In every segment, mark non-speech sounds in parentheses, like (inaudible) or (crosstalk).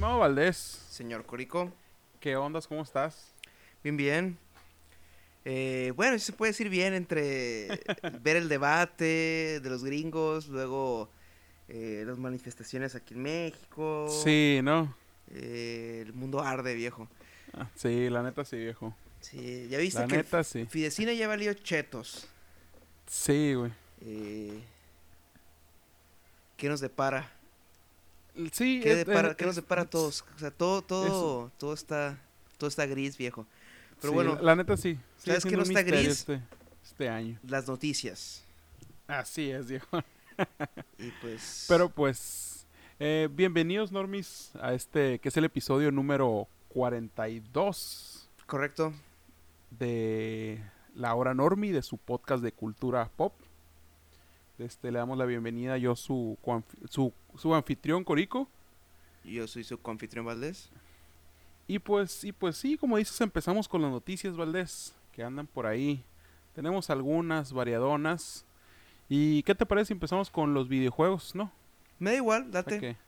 estimado Valdés. Señor Corico. ¿Qué ondas? ¿Cómo estás? Bien, bien. Eh, bueno, se puede decir bien entre (laughs) ver el debate de los gringos, luego eh, las manifestaciones aquí en México. Sí, ¿no? Eh, el mundo arde, viejo. Ah, sí, la neta sí, viejo. Sí, ya viste La que neta sí. Fidecina ya valió chetos. Sí, güey. Eh, ¿Qué nos depara? Sí, ¿Qué, depara- qué nos depara a todos? O sea, todo, todo, todo está, todo está gris, viejo. Pero sí, bueno, la, neta sí. ¿sabes qué no está gris? Este, este año. las noticias. Así es, viejo. Y pues. (laughs) Pero pues, eh, bienvenidos, Normis, a este, que es el episodio número 42 Correcto. de La Hora Normi, de su podcast de cultura pop. Este, le damos la bienvenida, yo su, su, su anfitrión, Corico. Yo soy su confitrión Valdés. Y pues, y pues sí, como dices, empezamos con las noticias, Valdés, que andan por ahí. Tenemos algunas variadonas. ¿Y qué te parece si empezamos con los videojuegos, no? Me da igual, date.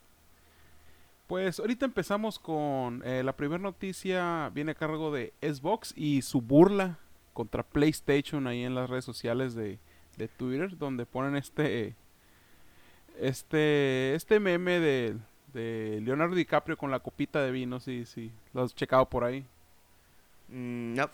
Pues ahorita empezamos con eh, la primera noticia, viene a cargo de Xbox y su burla contra PlayStation ahí en las redes sociales de, de Twitter, donde ponen este este este meme de, de Leonardo DiCaprio con la copita de vino, sí, sí, lo has checado por ahí. Mm, no.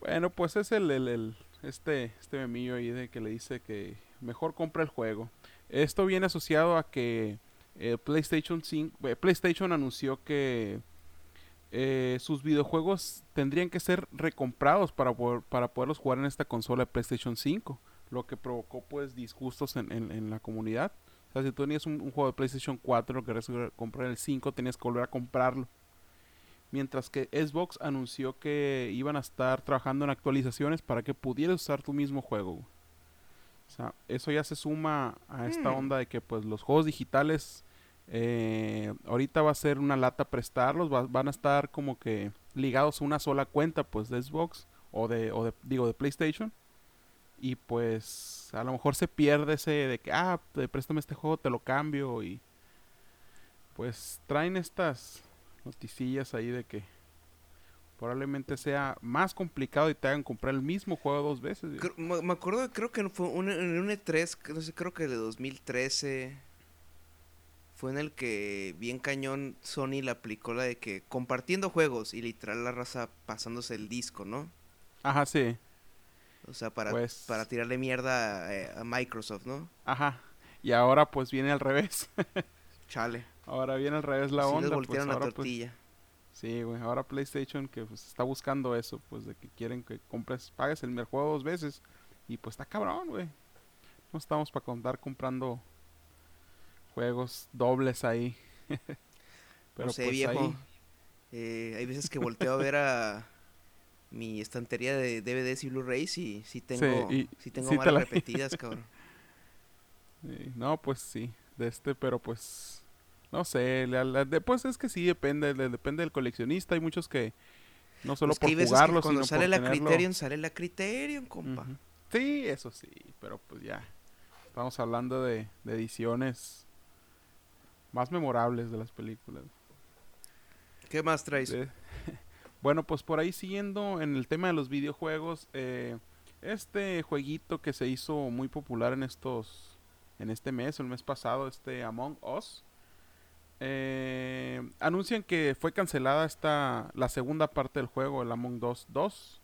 Bueno, pues es el, el, el- este, este memillo ahí de que le dice que mejor compra el juego. Esto viene asociado a que eh, PlayStation 5, eh, PlayStation anunció que eh, sus videojuegos tendrían que ser recomprados para, poder- para poderlos jugar en esta consola de PlayStation 5, lo que provocó pues disgustos en, en- en la comunidad. O sea, si tú tenías un, un juego de PlayStation 4, lo querías comprar el 5, tenías que volver a comprarlo mientras que Xbox anunció que iban a estar trabajando en actualizaciones para que pudieras usar tu mismo juego. O sea, eso ya se suma a esta Hmm. onda de que pues los juegos digitales eh, ahorita va a ser una lata prestarlos, va- van a estar como que ligados a una sola cuenta pues de Xbox o de, o de digo de PlayStation y pues a lo mejor se pierde ese de que ah préstame este juego te lo cambio y pues traen estas noticillas ahí de que probablemente sea más complicado y te hagan comprar el mismo juego dos veces. me, acuerdo, creo que fue un, en un E3, que no sé, creo que de 2013. Fue en el que bien cañón Sony le aplicó la de que compartiendo juegos y literal la raza pasándose el disco, ¿no? Ajá, sí. O sea, para, Pues- para tirarle mierda a, eh, a Microsoft, ¿no? Ajá. Y ahora pues viene al revés. (laughs) Chale. ahora viene al revés la sí les onda. Pues, voltearon la ahora, pues, tortilla. sí, güey. Ahora PlayStation que pues, está buscando eso, pues de que quieren que compres, pagues el mismo juego dos veces. Y pues está cabrón, güey. No estamos para contar comprando juegos dobles ahí. (laughs) Pero no sé, pues viejo. ahí. Eh, hay veces que volteo a ver a mi estantería de DVDs y Blu-rays y sí tengo, y sí tengo sí te malas la- repetidas, (laughs) cabrón. No, pues sí, de este, pero pues no sé, la- la- pues es que sí depende, de- depende del coleccionista, hay muchos que no solo Pues que por que jugarlo, cuando sino sale por la tenerlo. Criterion, sale la Criterion, compa. Ujú. Sí, eso sí, pero pues ya estamos hablando de, de ediciones más memorables de las películas. ¿Qué más traes? De- bueno, pues por ahí siguiendo en el tema de los videojuegos, eh, este jueguito que se hizo muy popular en estos, en este mes, el mes pasado, este Among Us, eh, anuncian que fue cancelada esta, la segunda parte del juego, el Among Us 2.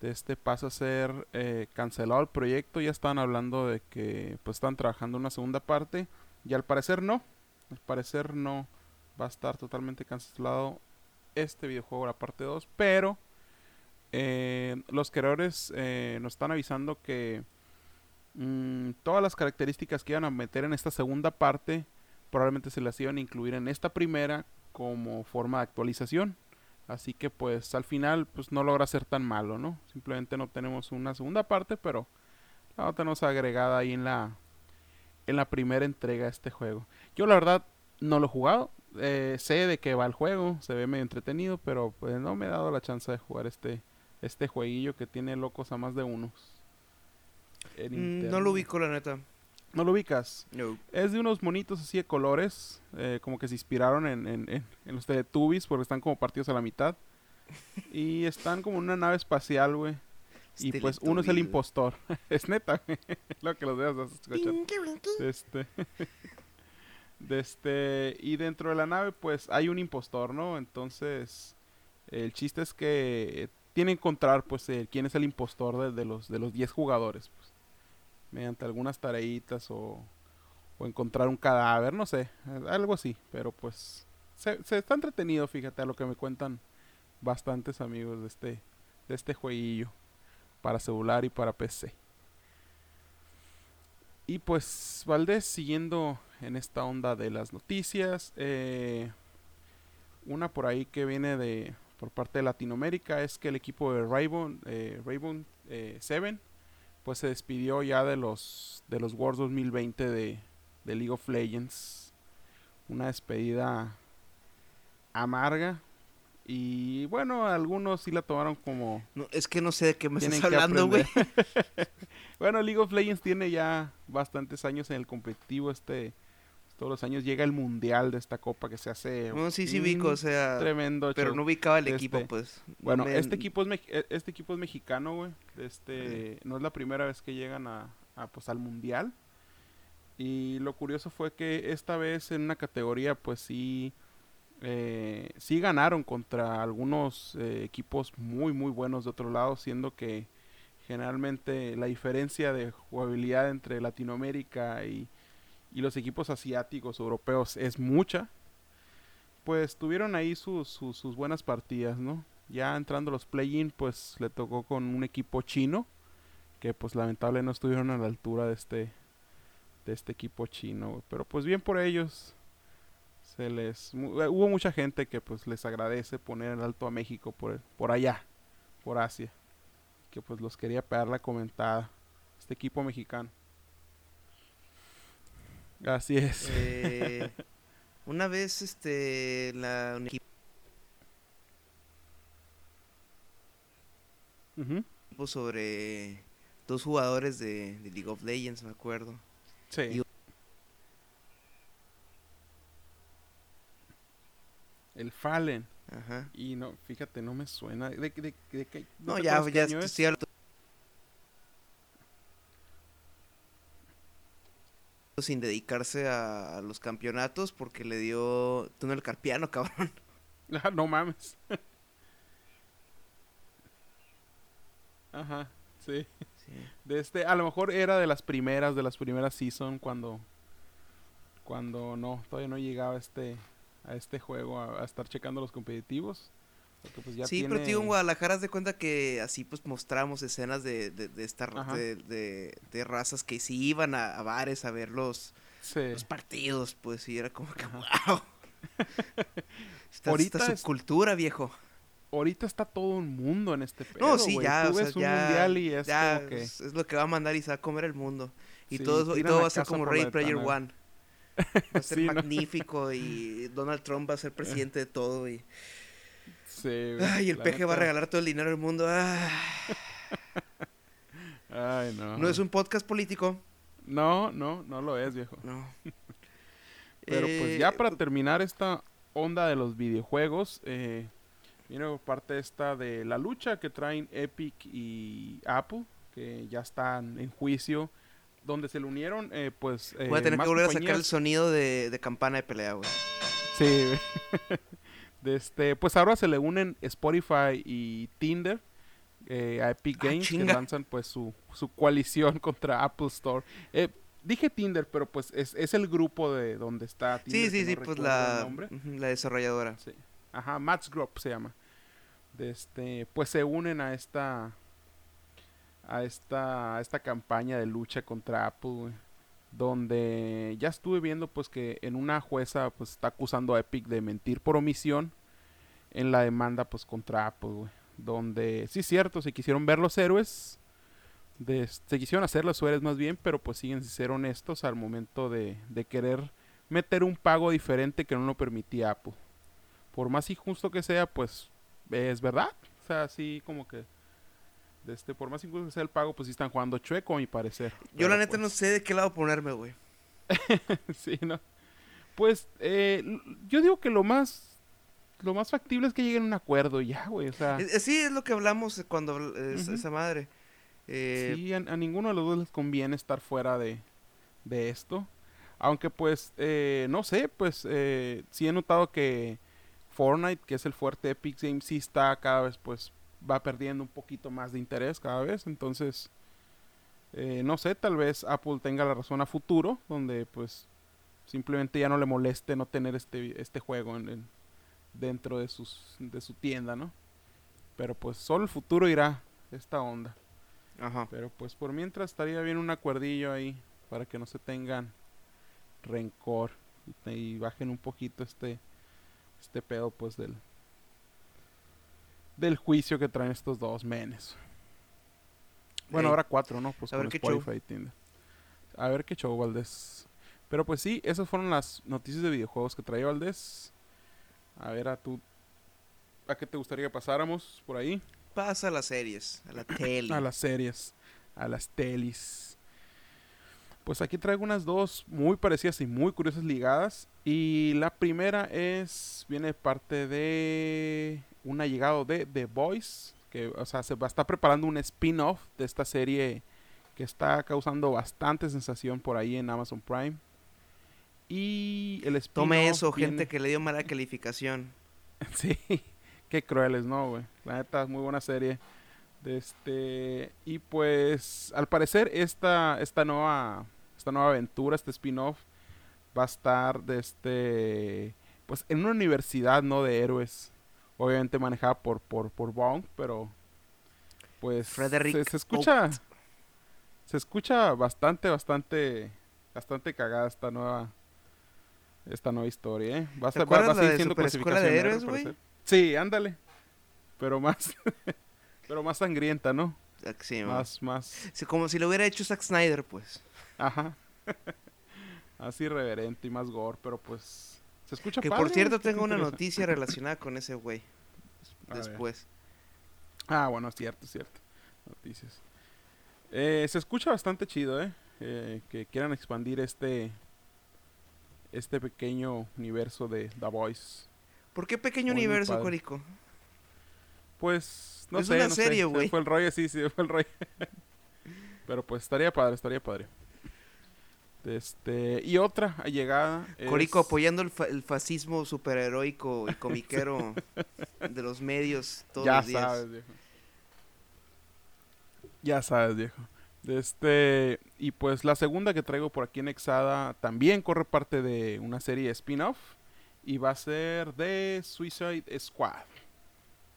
De este pasa a ser eh, cancelado el proyecto, ya están hablando de que pues están trabajando una segunda parte y al parecer no, al parecer no va a estar totalmente cancelado este videojuego, la parte 2, pero eh, los creadores eh, nos están avisando que mm, todas las características que iban a meter en esta segunda parte probablemente se las iban a incluir en esta primera como forma de actualización. Así que pues al final pues no logra ser tan malo, ¿no? Simplemente no tenemos una segunda parte, pero la tenemos agregada ahí en la en la primera entrega este juego. Yo la verdad no lo he jugado, eh, sé de qué va el juego, se ve medio entretenido, pero pues no me he dado la chance de jugar este este jueguillo que tiene locos a más de unos. Mm, no lo ubico, la neta. ¿No lo ubicas? No. Es de unos monitos así de colores, eh, como que se inspiraron en, en, en, en los Teletubbies porque están como partidos a la mitad. Y están como en una nave espacial, güey. Y pues uno es el impostor. (laughs) es neta, güey. (laughs) Lo que los veas escuchar. Este. (laughs) este. Y dentro de la nave, pues hay un impostor, ¿no? Entonces. El chiste es que tiene que encontrar, pues, eh, quién es el impostor de, de los de los 10 jugadores, pues. Mediante algunas tareitas o, o encontrar un cadáver, no sé, eh, algo así. Pero pues. Se, se está entretenido, fíjate, a lo que me cuentan bastantes amigos de este, de este jueguillo. Para celular y para PC. Y pues Valdés, siguiendo en esta onda de las noticias, eh, una por ahí que viene de por parte de Latinoamérica es que el equipo de Raven, eh, eh, 7 pues se despidió ya de los de los Worlds 2020 de, de League of Legends. Una despedida amarga. Y bueno, algunos sí la tomaron como No, es que no sé de qué me estás hablando, güey. (laughs) bueno, League of Legends tiene ya bastantes años en el competitivo. Este, todos los años llega el mundial de esta copa que se hace. No, sí, sí, Vico, o sea. Tremendo. Pero show. no ubicaba el Este, equipo, pues. No Bueno, me- este equipo es e- este equipo es mexicano, güey. Este no es la primera vez que llegan a, a, pues al mundial. Y lo curioso fue que esta vez en una categoría, pues sí, eh, sí ganaron contra algunos eh, equipos muy muy buenos de otro lado, siendo que generalmente la diferencia de jugabilidad entre Latinoamérica y, y los equipos asiáticos, europeos, es mucha. Pues tuvieron ahí sus, sus, sus buenas partidas, ¿no? Ya entrando los play-in, pues le tocó con un equipo chino, que pues lamentable no estuvieron a la altura de este, de este equipo chino, pero pues bien por ellos. Se les eh, hubo mucha gente que pues les agradece poner en alto a México por por allá, por Asia, que pues los quería pegar la comentada. Este equipo mexicano. Así es. Eh, una vez, este, la, un Ujú. equipo sobre dos jugadores de, de League of Legends, me acuerdo. Sí. Y- El Fallen. Ajá. Y no, fíjate, no me suena. ¿De, de, de, de No, ya, ya es? hablando- sin dedicarse a, a los campeonatos porque le dio túnel carpiano, (laughs) cabrón. Ah, no mames. Ajá, sí. Sí. De este, a lo mejor era de las primeras, de las primeras season cuando cuando no, todavía no llegaba este a este juego a, a estar checando los competitivos. Porque pues ya sí, tiene... pero tío, en Guadalajara haz de cuenta que así pues mostramos escenas de, de, de esta de, de, de razas que sí iban a, a bares a ver los, Sí. los partidos, pues, y era como que, wow. (laughs) Ahorita esta es- subcultura, viejo. Ahorita está todo un mundo en este pedo, No, sí, ya, Tú o sea, ves un ya, mundial y es ya como que... es, es lo que va a mandar y se va a comer el mundo. Y Sí, todo, y todo va a ser como Ready Player. One. (laughs) Va a ser Sí, ¿no? magnífico y Donald Trump va a ser presidente de todo y, Sí, ay, el peje va a regalar todo el dinero del mundo. ah. (laughs) Ay, no. No es un podcast político. No, no, no lo es, viejo. No. (laughs) Pero Eh, pues ya para terminar esta onda de los videojuegos, eh, parte esta de la lucha que traen Epic y Apple, que ya están en juicio, donde se le unieron, eh, pues... eh, Voy a tener que volver a sacar el sonido de, de campana de pelea, güey. Sí, (laughs) de este, pues ahora se le unen Spotify y Tinder eh, a Epic Ah, Games que lanzan pues su, su coalición (laughs) contra Apple Store. Eh, dije Tinder, pero pues es, es el grupo de donde está Tinder. Sí, sí, sí, pues la, la desarrolladora. Sí. Ajá, Matt's Group se llama. De este, pues se unen a esta a esta esta campaña de lucha contra Apple, donde ya estuve viendo pues que en una jueza pues está acusando a Epic de mentir por omisión en la demanda pues contra Apple, donde sí es cierto, se quisieron ver los héroes de, se quisieron hacer los héroes más bien, pero pues siguen sin ser honestos al momento de, de querer meter un pago diferente que no lo permitía Apple por más injusto que sea, pues es verdad. O sea, así como que este, por más incluso que sea el pago, pues sí están jugando chueco, a mi parecer. Yo la neta no pues, sé de qué lado ponerme, güey. (laughs) sí, ¿no? Pues eh, yo digo que lo más lo más factible es que lleguen a un acuerdo ya, güey. O sea, Sí, es lo que hablamos cuando esa madre. Eh, sí, a, a ninguno de los dos les conviene estar fuera de, de esto. Aunque pues, eh, no sé, pues eh, sí he notado que Fortnite, que es el fuerte Epic Games, sí está cada vez, pues, va perdiendo un poquito más de interés cada vez. Entonces, eh, no sé, tal vez Apple tenga la razón a futuro, donde pues simplemente ya no le moleste no tener este, este juego en, en- dentro de, sus, de su tienda, ¿no? Pero pues solo el futuro irá esta onda. Ajá. Pero pues por mientras estaría bien un acuerdillo ahí para que no se tengan rencor y, y bajen un poquito este este pedo pues del del juicio que traen estos dos menes. Bueno, ahora cuatro, ¿no? Pues a con ver. Spotify y Tinder. A ver qué show, Valdés. Pero pues sí, esas fueron las noticias de videojuegos que traía Valdés. A ver, a tú ¿A qué te gustaría que pasáramos por ahí? Pasa a las series, a la (clears throat) tele. A las series, a las telis. Pues aquí traigo unas dos muy parecidas y muy curiosas ligadas. Y la primera es, viene de parte de un allegado de The Voice. Que, o sea, se va a estar preparando un spin-off de esta serie que está causando bastante sensación por ahí en Amazon Prime. Y el spin-off Tome eso, viene- gente que le dio mala (laughs) calificación. Sí, (laughs) qué crueles, ¿no, güey? La neta, es muy buena serie. De este, y pues, al parecer, esta, esta nueva, esta nueva aventura, este spin-off, va a estar de este, pues, en una universidad, ¿no? De héroes. Obviamente manejada por, por, por Bong, pero, pues, Frederick se, se escucha, se escucha bastante, bastante, bastante cagada esta nueva, esta nueva historia, ¿eh? Va a, ¿Te ser- va, va a seguir siendo de Héroes, güey? Sí, ándale. Pero más, (laughs) pero más sangrienta, ¿no? Ah, Sí. Más, más, Sí, como si lo hubiera hecho Zack Snyder, pues. ajá. (laughs) Así irreverente y más gore, pero pues se escucha Que padre, por cierto tengo una noticia relacionada con ese güey. Después. Ah, bueno, es cierto, es cierto. Noticias. Eh, se escucha bastante chido, ¿eh? Eh, Que quieran expandir este este pequeño universo de The Voice. ¿Por qué pequeño Muy, muy universo, padre. Corico? Pues, no Es sé, una no sé, serie, se güey. Fue el rollo, sí, sí, fue el rollo. (laughs) Pero pues estaría padre, estaría padre. Este, y otra allegada Corico es- apoyando el, fa- el fascismo superheroico y comiquero (laughs) de los medios todos ya los días. sabes, viejo. Ya sabes, viejo. Este, y pues la segunda que traigo por aquí en Exada también corre parte de una serie spin-off y va a ser de Suicide Squad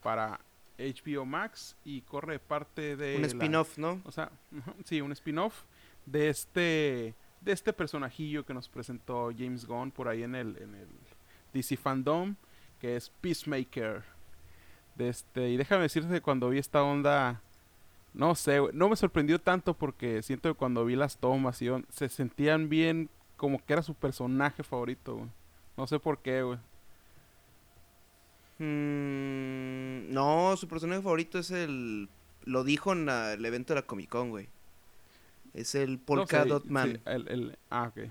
para HBO Max y corre parte de Un spin-off, ¿no? o sea, sí, un spin-off de este de este personajillo que nos presentó James Gunn por ahí en el en el DC Fandom, que es Peacemaker. De este, y déjame decirte que cuando vi esta onda no sé, no me sorprendió tanto porque siento que cuando vi las tomas y se sentían bien como que era su personaje favorito, güey. No sé por qué, güey. Mm, no, su personaje favorito es el... Lo dijo en el evento de la Comic Con, güey. Es el Polka No sé, Dot sí, Man. el- el- ah, ok.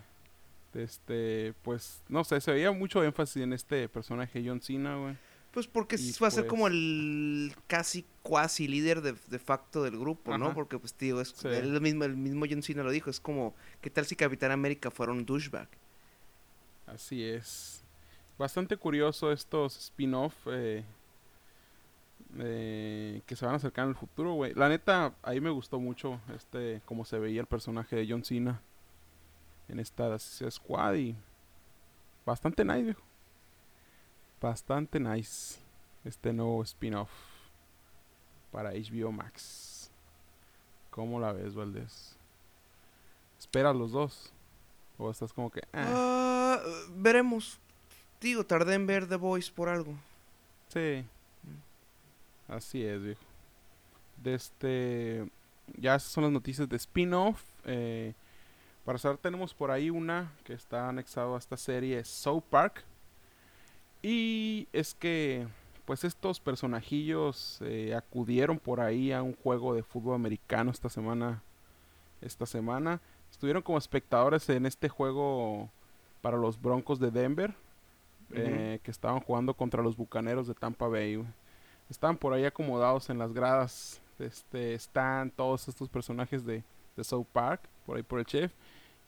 Este, pues, no sé, se veía mucho énfasis en este personaje John Cena, güey. Pues porque Y va a ser como pues- el casi cuasi líder de, de facto del grupo, ¿no? Porque pues tío, es Sí. el mismo, el mismo John Cena lo dijo, es como, ¿qué tal si Capitán América fuera un douchebag? Así es. Bastante curioso estos spin-off eh, eh, que se van a acercar en el futuro, güey. La neta, ahí me gustó mucho este cómo se veía el personaje de John Cena en esta Squad y bastante nice, viejo. Bastante nice este nuevo spin-off para HBO Max. ¿Cómo la ves, Valdés? ¿Esperas los dos? ¿O estás como que... Ah, veremos. Digo, tardé en ver The Voice por algo. Sí. Así es, viejo. De este. Ya esas son las noticias de spin-off. Eh, para saber, tenemos por ahí una que está anexado a esta serie South Park. Y es que, pues estos personajillos eh, acudieron por ahí a un juego de fútbol americano esta semana. Esta semana estuvieron como espectadores en este juego para los Broncos de Denver, eh, que estaban jugando contra los Bucaneros de Tampa Bay. Estaban por ahí acomodados en las gradas. Este, están todos estos personajes de, de South Park, por ahí por el chef.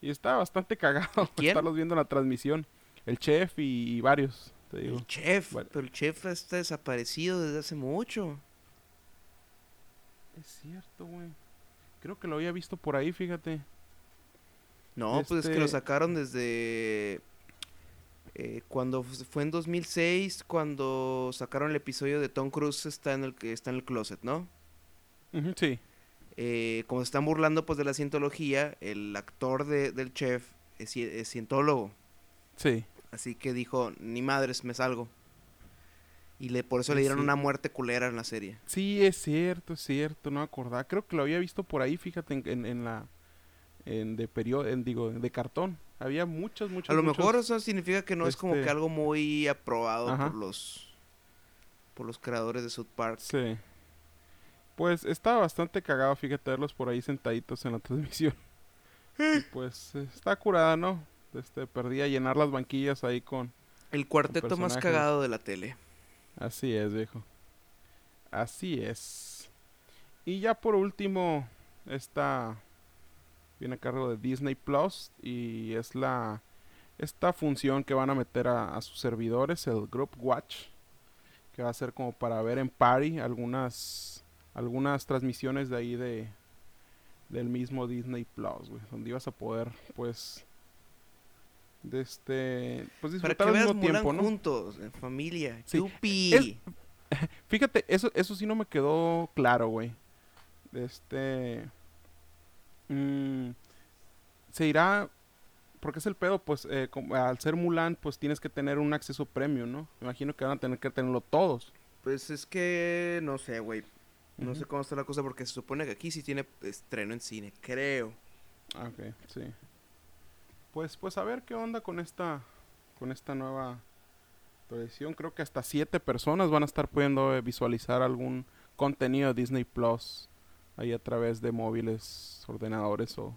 Y está bastante cagado (laughs) estarlos viendo en la transmisión. El chef y, varios, te digo. El chef, pero el chef está desaparecido desde hace mucho. Es cierto, güey. Creo que lo había visto por ahí, fíjate. No, pues es que lo este sacaron desde eh, cuando fue en 2006 cuando sacaron el episodio de Tom Cruise está en el que está en el closet, ¿no? sí. Eh, como se están burlando pues de la cientología, el actor de, del chef es, cientólogo. Sí. Así que dijo, ni madres, me salgo. Y le, por eso le dieron una muerte culera en la serie. Sí, es cierto, es cierto, no acordaba. Creo que lo había visto por ahí, fíjate, en, en, la... En de periodo, en, digo, de cartón. Había muchos, muchos. A lo mejor eso significa que no es como que este algo muy aprobado por los por los creadores de South Park. Sí. Pues estaba bastante cagado, fíjate, verlos por ahí sentaditos en la (laughs) transmisión. pues está curada, ¿no? Este, perdí a llenar las banquillas ahí con... El cuarteto más cagado de la tele. Así es, viejo. Así es. Y ya por último, esta viene a cargo de Disney Plus y es la esta función que van a meter a, a sus servidores, el Group Watch, que va a ser como para ver en party algunas algunas transmisiones de ahí de del mismo Disney Plus, güey, donde ibas a poder pues de este pues disfrutar al mismo tiempo, ¿no? juntos, en familia. Sí. (laughs) fíjate, eso eso sí no me quedó claro, güey. Este mmm, se irá porque es el pedo, pues eh, al ser Mulan, pues tienes que tener un acceso premium, ¿no? Me imagino que van a tener que tenerlo todos. Pues es que no sé, güey. No sé cómo está la cosa porque se supone que aquí sí tiene estreno en cine, creo. Ah, ok, sí. Pues, pues a ver qué onda con esta, con esta nueva tradición. Creo que hasta siete personas van a estar pudiendo eh, visualizar algún contenido de Disney Plus ahí a través de móviles, ordenadores o,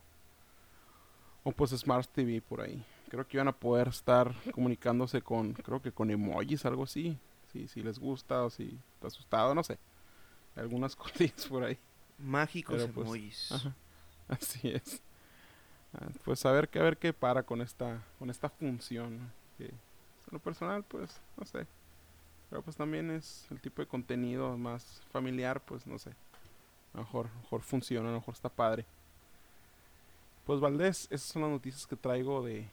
o pues Smart TV por ahí. Creo que van a poder estar comunicándose con, creo que con emojis, algo así. Si, si les gusta o si está asustado, no sé algunas (laughs) cosillas por ahí. Mágicos pues, así es. Ah, pues a ver, a ver qué para con esta, con esta función. Que en lo personal, pues, no sé. Pero pues también es el tipo de contenido más familiar, pues no sé. A lo mejor, mejor funciona, a lo mejor está padre. Pues Valdés, esas son las noticias que traigo de,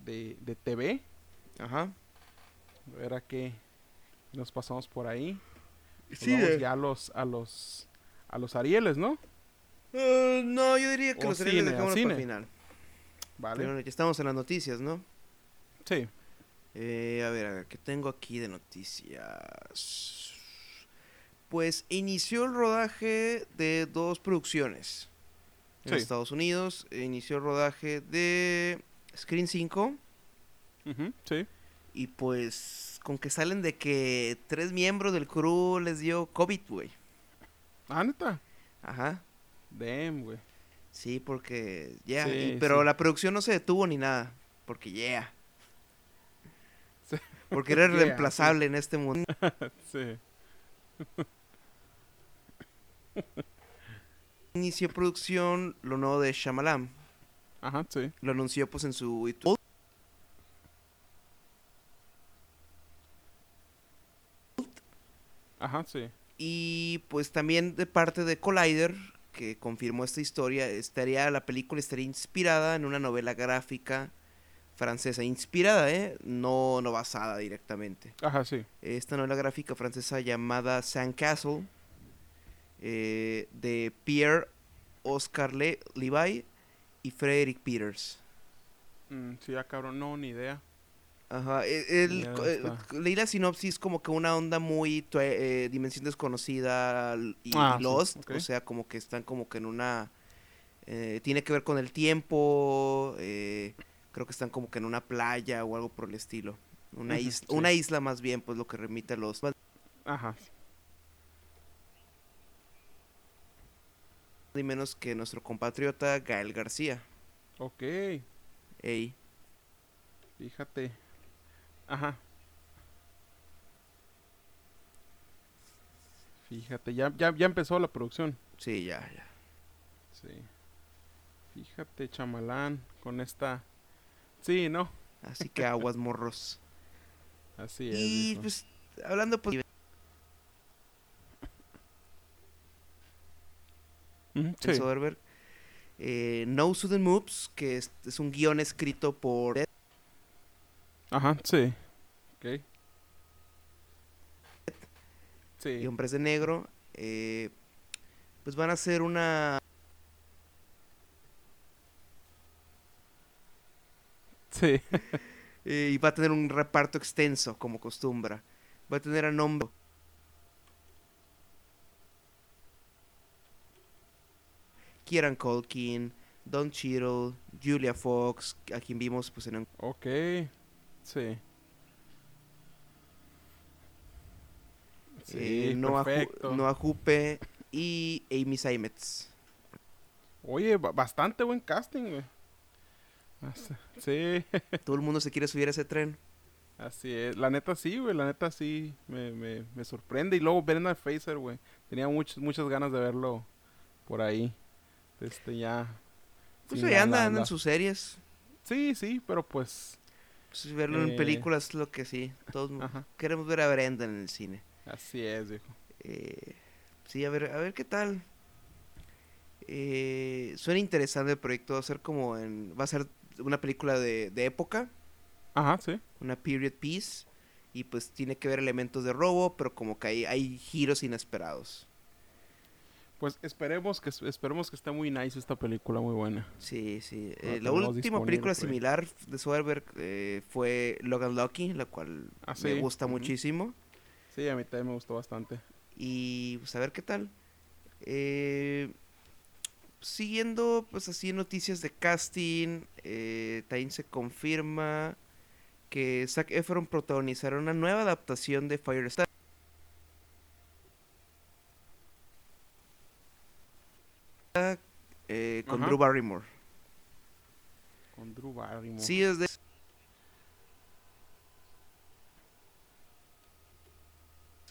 de, de TV. Ajá. A ver a qué nos pasamos por ahí. Sí, vamos ya a los, a los, a los Arieles, ¿no? Uh, no, yo diría que los Arieles dejamos para el final. Vale. Pero ya estamos en las noticias, ¿no? Sí. Eh, a ver, ¿qué tengo aquí de noticias? Pues inició el rodaje de dos producciones en Estados Unidos. Inició el rodaje de Screen 5. sí. Y pues con que salen de que tres miembros del crew les dio COVID, güey. Ah, neta. Ajá. Damn, güey. Sí, porque ya. pero la producción no se detuvo ni nada. Porque yeah. Porque era (laughs) reemplazable en este mundo. (laughs) sí. (laughs) Inició producción lo nuevo de Shyamalan. Ajá, sí. Lo anunció pues en su YouTube. Ajá, sí. Y pues también de parte de Collider, que confirmó esta historia, estaría la película estaría inspirada en una novela gráfica francesa, inspirada, ¿eh? No, no basada directamente. Ajá, sí. Esta novela gráfica francesa llamada Sandcastle, eh, de Pierre Oscar Le Levi y Frederick Peters. Mm, sí, ya cabrón, no, ni idea. Ajá, e, el, eh, leí la sinopsis como que una onda muy eh, dimensión desconocida y, ah, Lost, o sea, como que están como que en una... Eh, tiene que ver con el tiempo, creo que están como que en una playa o algo por el estilo. Una, isla, una isla más bien, pues lo que remite a los... Ajá. Ni menos que nuestro compatriota Gael García. Ok. Ey. Fíjate. Ajá. Fíjate, ya, ya, ya empezó la producción. Sí, ya, ya. Sí. Fíjate, chamalán, con esta... Sí, ¿no? Así que aguas morros. (laughs) Así es. y pues, hablando pues, Sí. Soderbergh, eh, No Sudden Moves, que es, es un guion escrito por Ajá, sí. Ok. Sí. y Hombres de Negro, eh, pues van a hacer una Sí. (laughs) eh, y va a tener un reparto extenso como costumbra. Va a tener a nombre Kieran Culkin, Don Cheadle, Julia Fox, a quien vimos pues en ok. Sí. Sí, eh, Noah, Ju-. Noah Jupe y Amy Seimetz. Oye, ba- bastante buen casting, güey. Sí, (laughs) Todo el mundo se quiere subir a ese tren. así es. La neta sí, güey. La neta sí me, me, me sorprende. Y luego Brendan Fraser, güey. Tenía muchas muchas ganas de verlo por ahí. Este ya. Pues ahí la- anda, la- anda la- en sus series. Sí, sí, pero pues. Pues, verlo Eh. en películas es lo que sí. Todos Ajá. queremos ver a Brenda en el cine. Así es, viejo. Eh, sí, a ver, a ver qué tal. Eh, suena interesante el proyecto. Va a ser como en. Va a ser una película de, de época. Ajá, sí. Una period piece. Y pues tiene que ver elementos de robo, pero como que hay, hay giros inesperados. Pues esperemos que esperemos que esté muy nice esta película, muy buena. Sí, sí. La Eh, la última película ahí. similar de Soderbergh eh, fue Logan Lucky, la cual Ah, me gusta muchísimo. Sí, a mí también me gustó bastante. Y pues a ver qué tal. Eh, siguiendo pues así noticias de casting, eh, también se confirma que Zac Efron protagonizará una nueva adaptación de Firestar. Eh, con Ajá. Drew Barrymore. Con Drew Barrymore. Sí, es de...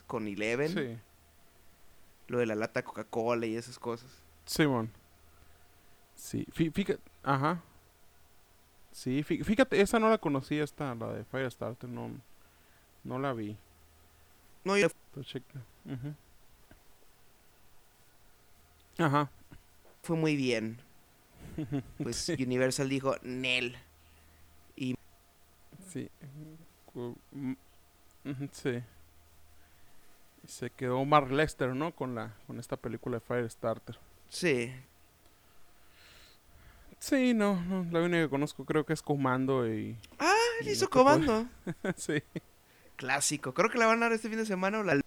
Con Eleven, Sí. lo de la lata Coca-Cola y esas cosas. Simón. Sí, fí- fíjate, ajá. Sí, fí- fíjate, esa no la conocí, esta, la de Firestarter, no, no la vi. No, yo-. Ajá. Fue muy bien. Pues (laughs) Universal dijo, Nel. Sí. Ujú, Sí. Y Se quedó Mark Lester, ¿no? Con la, con esta película de Firestarter. Sí, Sí, no, no, la única que conozco creo que es Comando y... Ah, y él hizo comando. (laughs) sí. Clásico. Creo que la van a dar este fin de semana o la...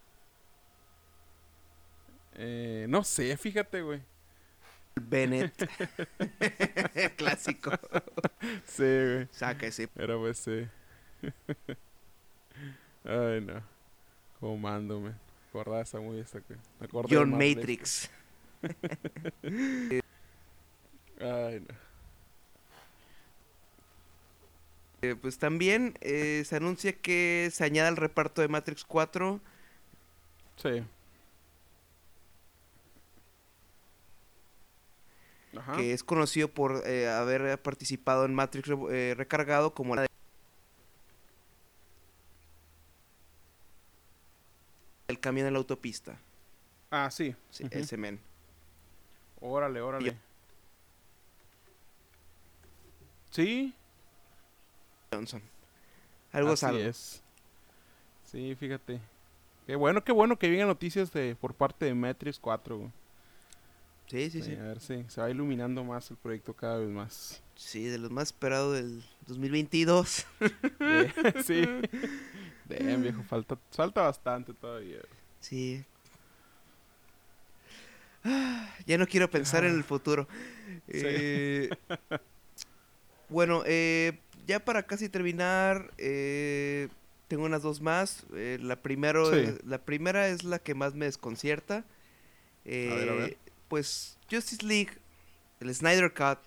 Eh, no sé, fíjate, güey. Bennett. (laughs) Clásico. Sí, güey. Saca ese. Pero pues sí. Ay, no. Comando, me. Acordaba esa muy esa que. John Matrix. (laughs) Ay, no. Eh, pues también eh, se anuncia que se añade al reparto de Matrix 4 Sí. Ajá. que es conocido por eh, haber participado en Matrix eh, Recargado como la de- el camión en la autopista. Ah, sí. Sí. Ese men. Órale, órale. Sí, Johnson. Algo así salvo. es. Sí, fíjate. Qué bueno, qué bueno que vengan noticias de por parte de Matrix 4. güey. Sí, sí, Sí, sí. A ver si se va iluminando más el proyecto cada vez más. Sí, de los más esperados del 2022. Eh, (laughs) sí. (laughs) Damn, viejo, falta, falta bastante todavía. Sí. Ah, (sighs) Ya no quiero pensar en el futuro. Eh, (laughs) bueno, eh, ya para casi terminar, eh, tengo unas dos más. Eh, la, primero, Sí. eh, la primera es la que más me desconcierta. ver, a ver. Pues Justice League, el Snyder Cut,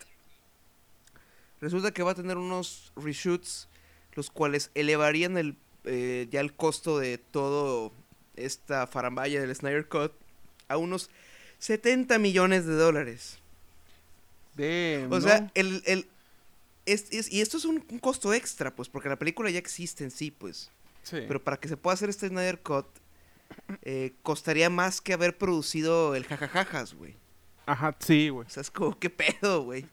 resulta que va a tener unos reshoots, los cuales elevarían el, eh, ya el costo de todo esta farambaya del Snyder Cut a unos 70 millones de dólares. De, O sea, el, el, es- es- y esto es un, un costo extra, pues, porque la película ya existe en sí, pues. sí. Pero para que se pueda hacer este Snyder Cut, eh, costaría más que haber producido el jajajajas, güey. Ajá, sí, güey. O sea, es como, ¿qué pedo, güey?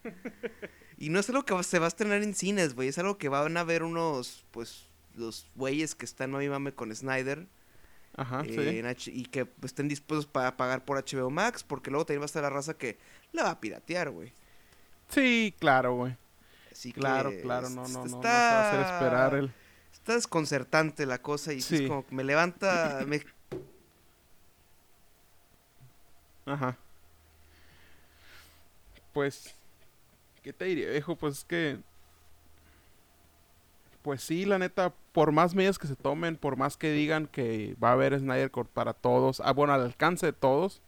Y no es algo que se va a estrenar en cines, güey. Es algo que van a ver unos, pues, los güeyes que están hoy mame con Snyder. Ajá, eh, sí. en H- y que estén dispuestos para pagar por HBO Max. Porque luego también va a estar la raza que la va a piratear, güey. Sí, claro, güey. Que Claro, claro, no, no, no, no se va a hacer esperar el... Está desconcertante la cosa y sí Sí. es como que me levanta... me- Ajá. Pues, ¿qué te diré, viejo? Pues es que... Pues sí, la neta, por más medidas que se tomen, por más que digan que va a haber Snyder Cut para todos, ah, bueno, al alcance de todos,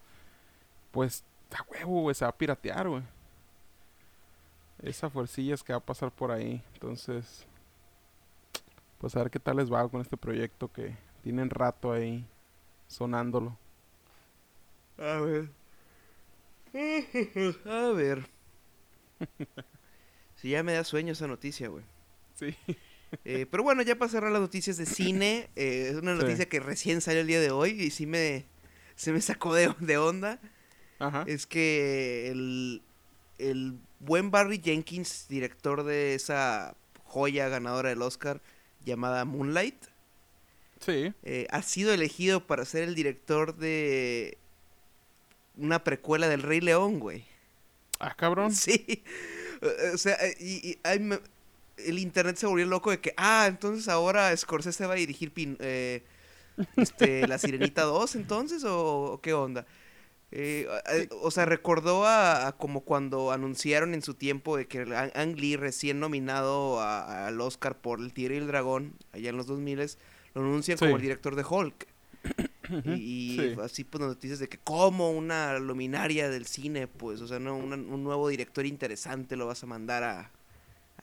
pues, a huevo, güey, se va a piratear, güey. Esa fuercilla es que va a pasar por ahí. Entonces, pues a ver qué tal les va con este proyecto que tienen rato ahí sonándolo. A ver. (laughs) A ver. (laughs) Si ya me da sueño esa noticia, güey. Sí. (laughs) Eh, pero bueno, ya para cerrar las noticias de cine, eh, es una Sí. noticia que recién salió el día de hoy y sí me, se me sacó de, de onda. Ajá. Es que el, el buen Barry Jenkins, director de esa joya ganadora del Oscar llamada Moonlight, Sí. eh, ha sido elegido para ser el director de una precuela del Rey León, güey. Ah, cabrón. (laughs) Sí. O- sea, eh, y, y ay, me- el internet se volvió loco de que, ah, entonces ahora Scorsese va a dirigir Pin- eh, este, La Sirenita 2, entonces, o, o qué onda. Eh, Sí. O sea, recordó a, a como cuando anunciaron en su tiempo de que Ang Lee, recién nominado a- al Oscar por El Tigre y el Dragón, allá en los 2000 lo anuncian como el director de Hulk. Y, y sí. así pues noticias de que como una luminaria del cine, pues, o sea, no, una- un nuevo director interesante lo vas a mandar a,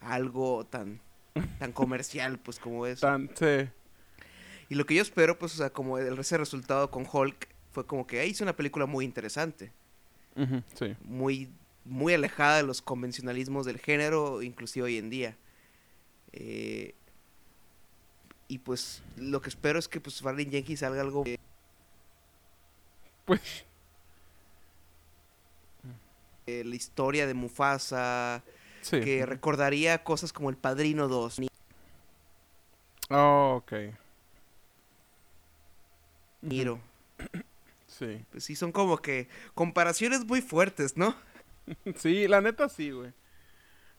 a algo tan, tan comercial, pues, como eso. Tan, sí. Y lo que yo espero, pues, o sea, como el, ese resultado con Hulk, fue como que ahí hizo una película muy interesante, sí. muy, muy alejada de los convencionalismos del género, inclusive hoy en día. Eh, y pues, lo que espero es que, pues, Barney Jenkins salga algo... Pues, (laughs) eh, la historia de Mufasa, sí. que recordaría cosas como El Padrino 2. ni- Oh, ok. Niro. Sí. Pues sí, son como que comparaciones muy fuertes, ¿no? (laughs) Sí, la neta sí, güey.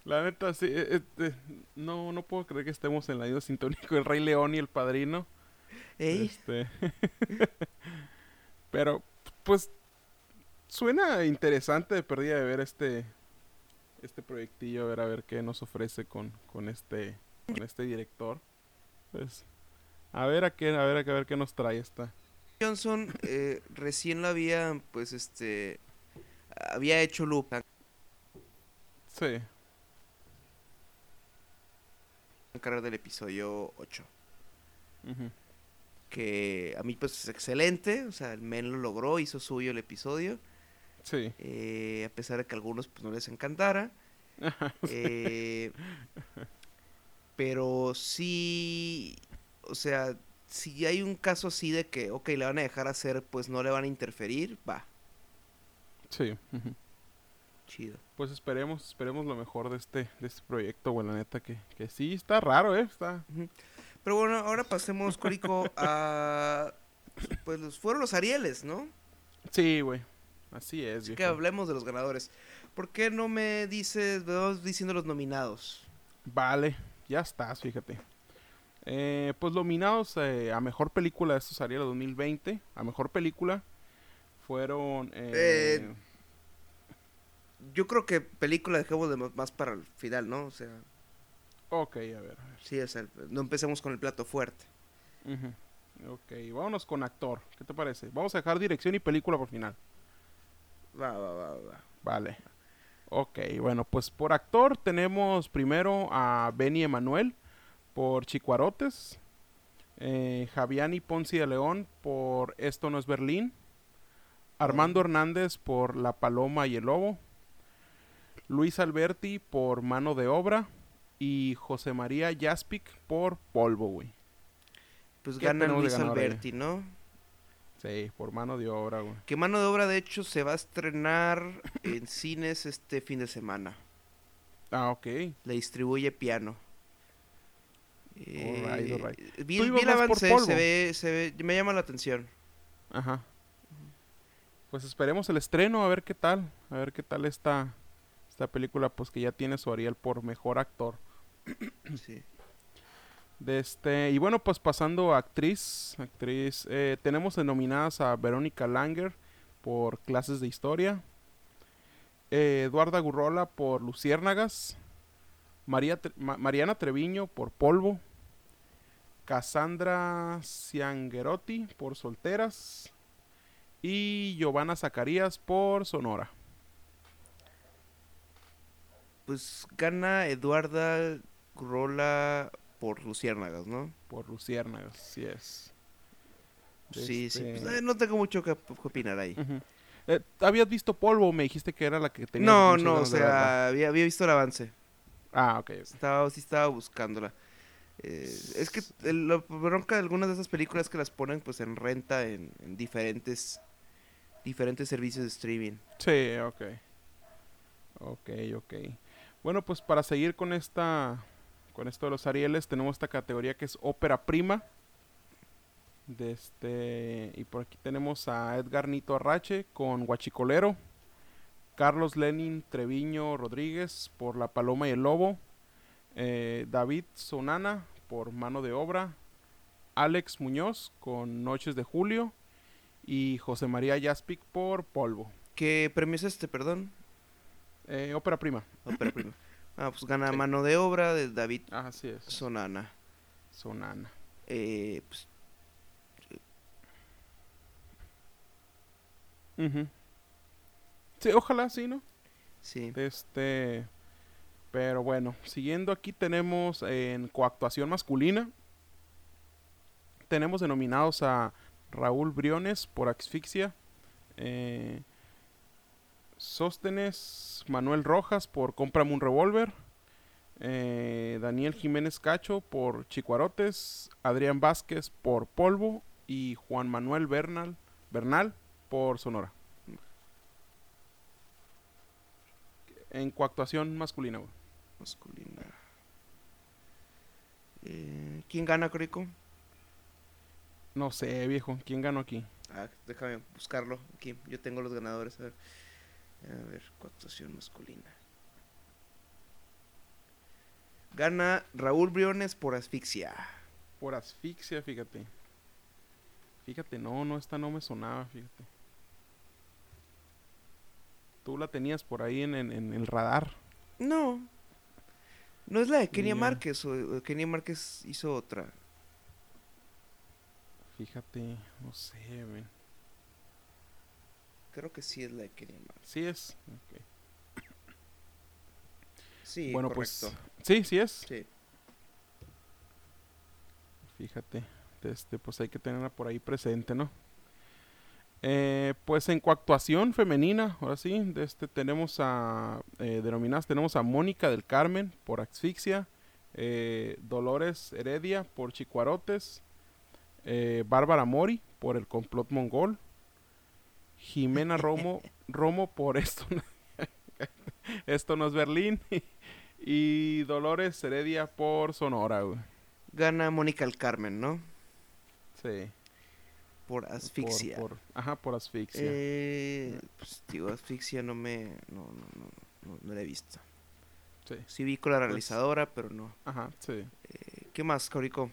La neta sí. eh, eh, eh, no, no puedo creer que estemos en la isla sintónico El Rey León y El Padrino. Ey, Este. (laughs) Pero, pues, suena interesante de perdida de ver este este proyectillo, a ver a ver qué nos ofrece con, con este con este director. Pues, a ver a qué, a ver a qué, a ver qué nos trae esta. Johnson eh, recién lo había, pues, este, había hecho Loop, Sí. carrera del episodio 8. ujú, Que a mí, pues, es excelente. O sea, el men lo logró, hizo suyo el episodio. Sí. eh, a pesar de que a algunos, pues, no les encantara. (laughs) Eh, pero sí, o sea, si hay un caso así de que, ok, le van a dejar hacer, pues no le van a interferir, va, Sí. chido. Pues esperemos, esperemos lo mejor de este, de este proyecto, güey, la neta que, que sí está raro, eh, está. Pero bueno, ahora pasemos, Córico, a... Pues los, fueron los Arieles, ¿no? Sí, güey. Así es, Así que hablemos de los ganadores. ¿Por qué no me dices, vas diciendo los nominados? Vale, ya estás, fíjate. Eh, pues nominados eh, a mejor película de estos Ariel 2020, a mejor película fueron eh, Eh, Yo creo que película dejemos de más para el final, ¿no? O sea, Ok, a ver, a ver. sí, o sea, no empecemos con el plato fuerte. Ujú. Ok, vámonos con actor. ¿Qué te parece? Vamos a dejar dirección y película por final. Va, va, va, va. Vale. Ok, bueno, pues por actor tenemos primero a Benny Emanuel por Chicuarotes, eh, Javiani Ponce de León por Esto no es Berlín, Armando Hernández por La Paloma y el Lobo, Luis Alberti por Mano de Obra y José María Jaspic por Polvo, güey. Pues ¿Qué gana tenemos de Luis? Alberti, ¿no? Sí, por Mano de Obra, güey. Que Mano de Obra, de hecho, se va a estrenar (coughs) en cines este fin de semana. Ah, ok. La distribuye Piano. Eh, vi el más por avance, se ve, se ve, me llama la atención. Ajá. Pues esperemos el estreno, a ver qué tal. A ver qué tal esta, esta película, pues que ya tiene su Ariel por mejor actor. (coughs) Sí. De este, y bueno, pues pasando a actriz, actriz, eh, tenemos denominadas a Verónica Langer por clases de historia, eh, Eduarda Gurrola por Luciérnagas, María Tre- Ma- Mariana Treviño por Polvo, Cassandra Ciangerotti por Solteras y Giovanna Zacarías por Sonora. Pues gana Eduarda Rola por Luciérnagas, ¿no? Por Luciérnagas, sí es. Sí, sí. este- pues, eh, no tengo mucho que, opinar ahí. Eh, ¿Habías visto Polvo? Me dijiste que era la que tenía. No, no, o sea, había, había visto el avance. Ah, ok. ok. Estaba, sí estaba buscándola. Eh, es que el- la bronca de algunas de esas películas que las ponen pues en renta en, en diferentes diferentes servicios de streaming. Sí, ok. Ok, ok. Bueno, pues para seguir con esta. Con esto de los Arieles, tenemos esta categoría que es ópera prima. De este. Y por aquí tenemos a Edgar Nito Arrache con Guachicolero. Carlos Lenin Treviño Rodríguez por La Paloma y el Lobo. eh, David Sonana por Mano de Obra. Alex Muñoz con Noches de Julio. Y José María Jaspic por Polvo. ¿Qué premio es este, perdón? Eh, ópera prima. Ópera prima. (laughs) Ah, pues gana Sí. mano de obra de David Ah, así es. Sonana. Sonana. Eh, pues, Ujú. Sí, ojalá sí, ¿no? sí. Este. Pero bueno, siguiendo aquí tenemos en coactuación masculina. Tenemos denominados a Raúl Briones por asfixia. eh, Sóstenes Manuel Rojas por Cómprame un revólver. eh, Daniel Jiménez Cacho por Chicuarotes. Adrián Vázquez por Polvo. Y Juan Manuel Bernal, Bernal por Sonora. En coactuación masculina, güey. Masculina. Eh, ¿Quién gana, Corico? No sé, viejo. ¿Quién ganó aquí? Ah, déjame buscarlo. Aquí, yo tengo los ganadores. A ver, a ver coactuación masculina. Gana Raúl Briones por asfixia. Por asfixia, fíjate. Fíjate, no, no, esta no me sonaba, fíjate. Tú la tenías por ahí en, en- en el radar. No. No es la de Kenia. Márquez. O, o Kenia Márquez hizo otra. Fíjate, no sé, ven. Creo que sí es la de Márquez. Sí es. ok. Sí, bueno, correcto. pues. Sí, sí es. Sí. Fíjate, este, pues hay que tenerla por ahí presente, ¿no? Eh, pues en coactuación femenina, ahora sí, de este tenemos a, eh, denominadas, tenemos a Mónica del Carmen por asfixia, eh, Dolores Heredia por Chicuarotes, eh, Bárbara Mori por el complot mongol, Jimena Romo, Romo por esto, (laughs) esto no es Berlín, y Dolores Heredia por Sonora, güey. Gana Mónica el Carmen, ¿no? Sí. Por asfixia. Por, por- ajá, por asfixia. Eh, pues digo, asfixia no me. No, no, no, no, no la he visto. Sí. Sí vi con la Pues- realizadora, pero no. Ajá, sí. Eh, ¿Qué más, Corico?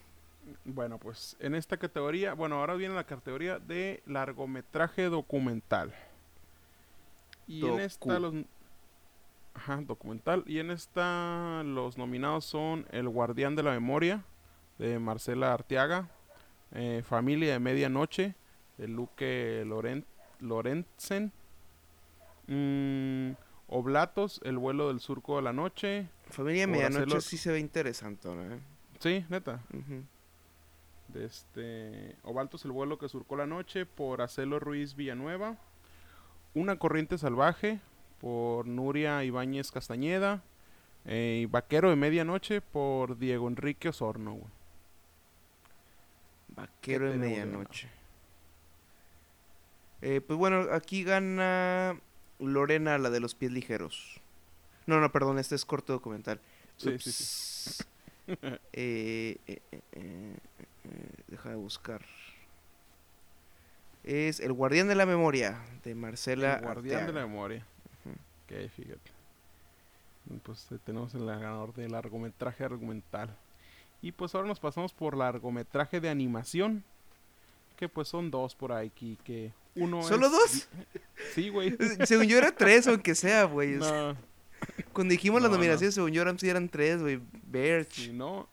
Bueno, pues en esta categoría, bueno, ahora viene la categoría de largometraje documental. Y en esta los Ajá, documental y en esta los nominados son El guardián de la memoria de Marcela Arteaga, Eh, Familia de Medianoche, de Luque Loren Lorentzen. Mm, Oblatos, El vuelo del surco de la noche. Familia de Medianoche hacerlo- sí se ve interesante, ¿no? Sí, neta. Ujú. De este Obaltos el vuelo que surcó la noche por Acelo Ruiz Villanueva. Una corriente salvaje por Nuria Ibáñez Castañeda. eh, y Vaquero de medianoche por Diego Enrique Osorno. güey. Vaquero de Medianoche. Eh, pues bueno, aquí gana Lorena, la de los pies ligeros. No, no, perdón, este es corto documental. Sí, sí, sí. Ups. (laughs) Eh, eh, eh, eh, eh, deja de buscar. Es El Guardián de la Memoria, de Marcela. El guardián de la memoria. Ujú. Ok, fíjate. Pues eh, tenemos el ganador de largometraje argumental. Y pues ahora nos pasamos por largometraje de animación. Que pues son dos por aquí. Que uno ¿Solo es- dos? Sí, güey. (laughs) Según yo era tres, aunque sea, güey. No, (laughs) Cuando dijimos las No, no. nominaciones, según yo eran, sí eran tres, güey. Berch. sí, no.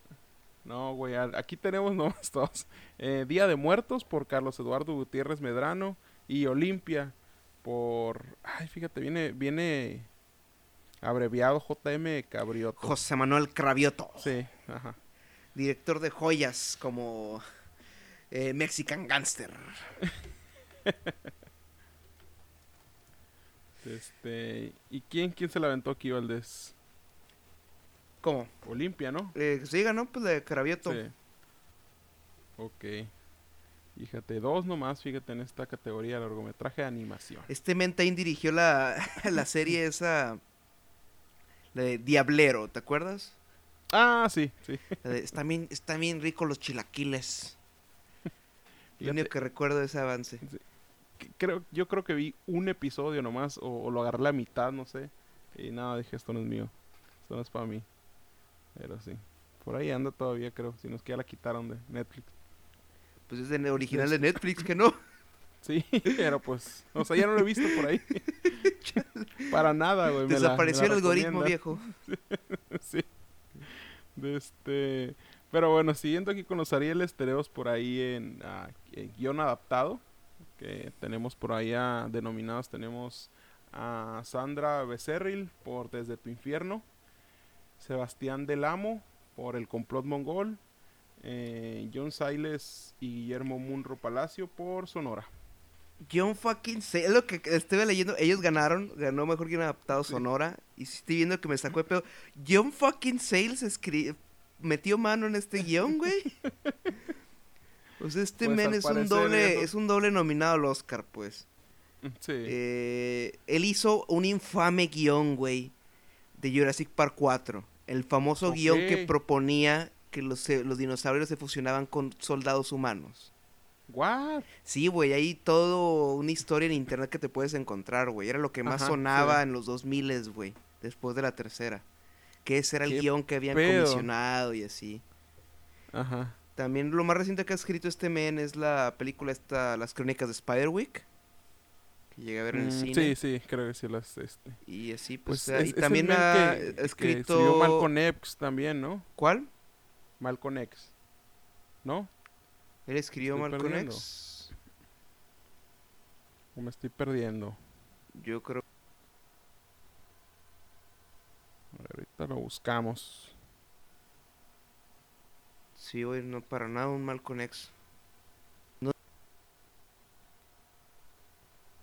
No, güey. Aquí tenemos (laughs) nomás dos. Eh, Día de Muertos por Carlos Eduardo Gutiérrez Medrano. Y Olimpia por... Ay, fíjate, viene, viene abreviado JM Cabrioto. José Manuel Cravioto. Sí, ajá. Director de joyas como eh, Mexican Gangster. (laughs) Este, ¿y quién, quién se la aventó aquí, Valdés? ¿Cómo? Olimpia, ¿no? Eh, sí, ganó pues de Cravioto. Sí. Ok. Fíjate, dos nomás, fíjate, en esta categoría, largometraje de animación. Este Mentain dirigió la, (laughs) la serie esa. La de Diablero, ¿te acuerdas? Ah, sí, sí. De, están, bien, están bien ricos los chilaquiles. Lo único que recuerdo de ese avance. que- creo, yo creo que vi un episodio nomás, o, o lo agarré la mitad, no sé. Y nada, dije, esto no es mío. Esto no es para mí. Pero sí. Por ahí anda todavía, creo. Si no es que ya la quitaron de Netflix. Pues es de original de Netflix, que no. (laughs) Sí, pero pues, o sea, ya no lo he visto por ahí. (laughs) Para nada, güey. Desapareció la el algoritmo, viejo. (laughs) sí. De este, pero bueno, siguiendo aquí con los Arieles, tenemos por ahí en, ah, en guion adaptado, que tenemos por ahí a denominados, tenemos a Sandra Becerril por Desde tu Infierno, Sebastián Del Amo por El Complot Mongol, eh, John Siles y Guillermo Munro Palacio por Sonora. John fucking es lo que estuve leyendo, ellos ganaron, ganó mejor guion adaptado Sonora, y estoy viendo que me sacó de pedo. John fucking Sales escri- metió mano en este guion, güey. O (laughs) sea, este Pues, men es un doble, eso- es un doble nominado al Oscar, pues. Sí. Eh, él hizo un infame guion, güey, de Jurassic Park 4. El famoso guion que proponía que los, eh, los dinosaurios se fusionaban con soldados humanos. What? Sí, güey, hay todo una historia en internet que te puedes encontrar, güey. Era lo que más Ajá, sonaba sí. en los 2000, güey, después de la tercera. Que ese era el ¿Qué guion que habían pedo? comisionado y así. Ajá. También lo más reciente que ha escrito este men es la película esta, Las Crónicas de Spiderwick. Que llegué a ver en el Mm, cine. sí, sí, creo que sí las este. Y así, pues, Pues es- y también ha que- que escrito... escribió Malcolm X también, ¿no? ¿Cuál? Malcolm X. ¿No? Él escribió Malcolm. X. ¿O me estoy perdiendo? Yo creo... Ahorita lo buscamos. Sí, güey, no para nada un Malcolm X.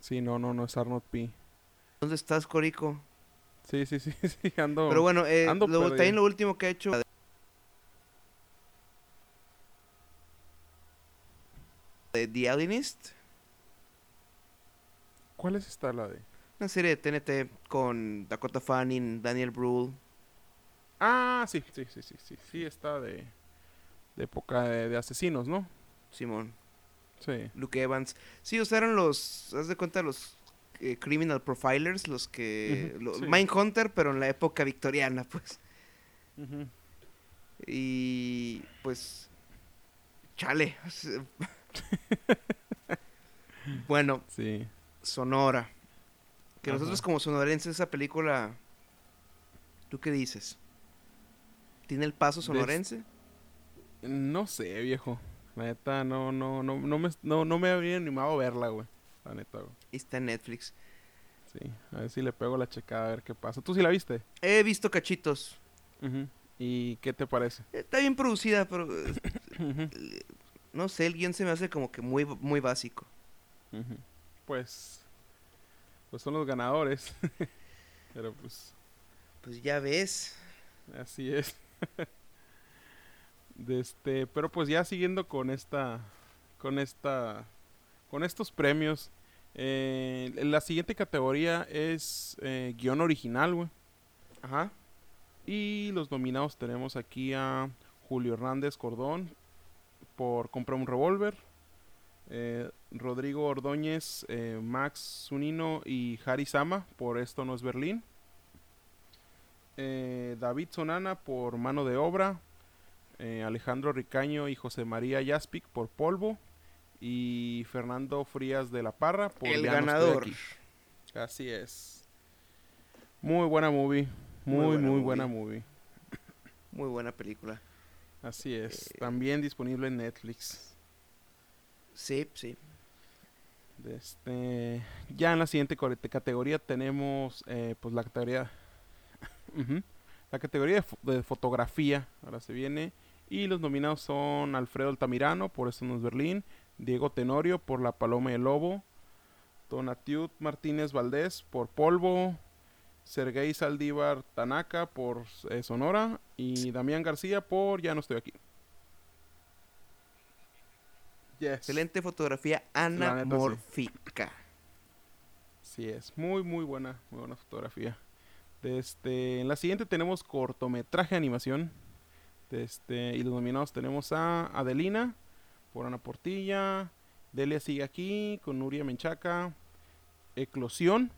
Sí, no, no, no es Arnold P. ¿Dónde estás, Corico? Sí, sí, sí, (laughs) sí, ando. Pero bueno, eh, ando lo- también lo último que ha hecho... De The Alienist. ¿Cuál es esta la de? Una serie de TNT con Dakota Fanning, Daniel Brühl. Ah, sí, sí, sí, sí, sí, sí, está de, de época de, de asesinos, ¿no? Simón. Sí. Luke Evans. Sí, eran los, haz de cuenta, los eh, criminal profilers, los que... Ujú, lo- sí. Mindhunter, pero en la época victoriana, pues. Y pues... Chale. (laughs) bueno, Sí. Sonora. Que Ajá. nosotros como sonorenses esa película... ¿Tú qué dices? ¿Tiene el paso Des- sonorense? No sé, viejo. La neta, no, no, no, no me, no, no me había animado a verla, güey. La neta, güey. Y está en Netflix. Sí, a ver si le pego la checada a ver qué pasa. ¿Tú sí la viste? He visto cachitos. Ujú. ¿Y qué te parece? Está bien producida, pero eh, (coughs) no sé, el guion se me hace como que muy, muy básico. ujú. Pues, pues son los ganadores. (laughs) Pero pues, Pues ya ves. así es. (laughs) Este, pero pues ya siguiendo con esta, con esta, con estos premios. eh, la siguiente categoría es eh, guion original, güey. Ajá. Y los nominados tenemos aquí a Julio Hernández Cordón por Compra un Revólver. eh, Rodrigo Ordóñez, eh, Max Zunino y Harry Sama por Esto no es Berlín. David Sonana por Mano de Obra. Eh, Alejandro Ricaño y José María Yaspic por Polvo. Y Fernando Frías de la Parra por el ganador. aquí. Así es. Muy buena movie. Muy Muy, buena muy buena movie. Muy buena película. Así es. Eh, También disponible en Netflix. Sí, sí. Este, ya en la siguiente categoría tenemos eh, pues la categoría (laughs) la categoría de fotografía. Ahora se viene. Y los nominados son Alfredo Altamirano por Esto no es Berlín, Diego Tenorio por La Paloma y el Lobo, Tonatiuh Martínez Valdés por Polvo, Sergei Saldívar Tanaka por eh, Sonora y Damián García por Ya no estoy aquí. Yes. Excelente fotografía neta, sí. anamórfica. Sí es, muy muy buena, muy buena fotografía. Este, en la siguiente tenemos cortometraje animación. Este, y los nominados tenemos a Adelina por Ana Portilla, Delia sigue aquí con Nuria Menchaca, Eclosión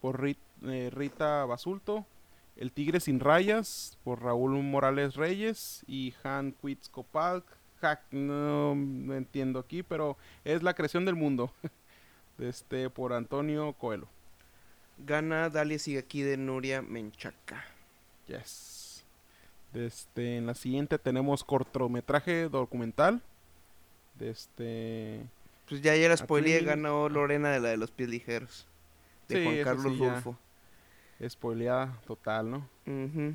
por eh, Rita Basulto, El Tigre sin Rayas por Raúl Morales Reyes y Han Quetzalcoatl. Hack, no, no entiendo aquí, pero es la creación del mundo. (laughs) este por Antonio Coelho. Gana Dalia sigue aquí de Nuria Menchaca. Yes. Este, en la siguiente tenemos cortometraje documental. De este. Pues ya ya la spoileé, ganó Lorena de la de los pies ligeros. De Sí, Juan Carlos sí. Rulfo. Spoileada total, ¿no? Ujú.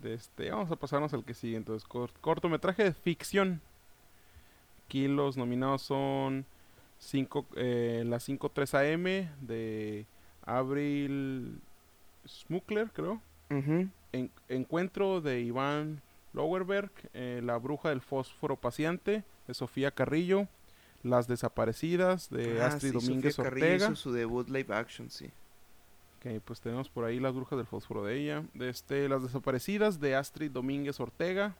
De este, vamos a pasarnos al que sigue. Entonces, cor- cortometraje de ficción. Aquí los nominados son cinco, eh, la 53 AM de Abril Smukler, creo. Ujú. En- encuentro de Iván Lowerberg, eh, La bruja del fósforo paciente de Sofía Carrillo, Las desaparecidas de Ah, Astrid sí, Sofía Domínguez Carrillo Ortega. hizo su debut live action, sí. Ok, pues tenemos por ahí Las brujas del fósforo de ella. De este, Las desaparecidas de Astrid Domínguez Ortega.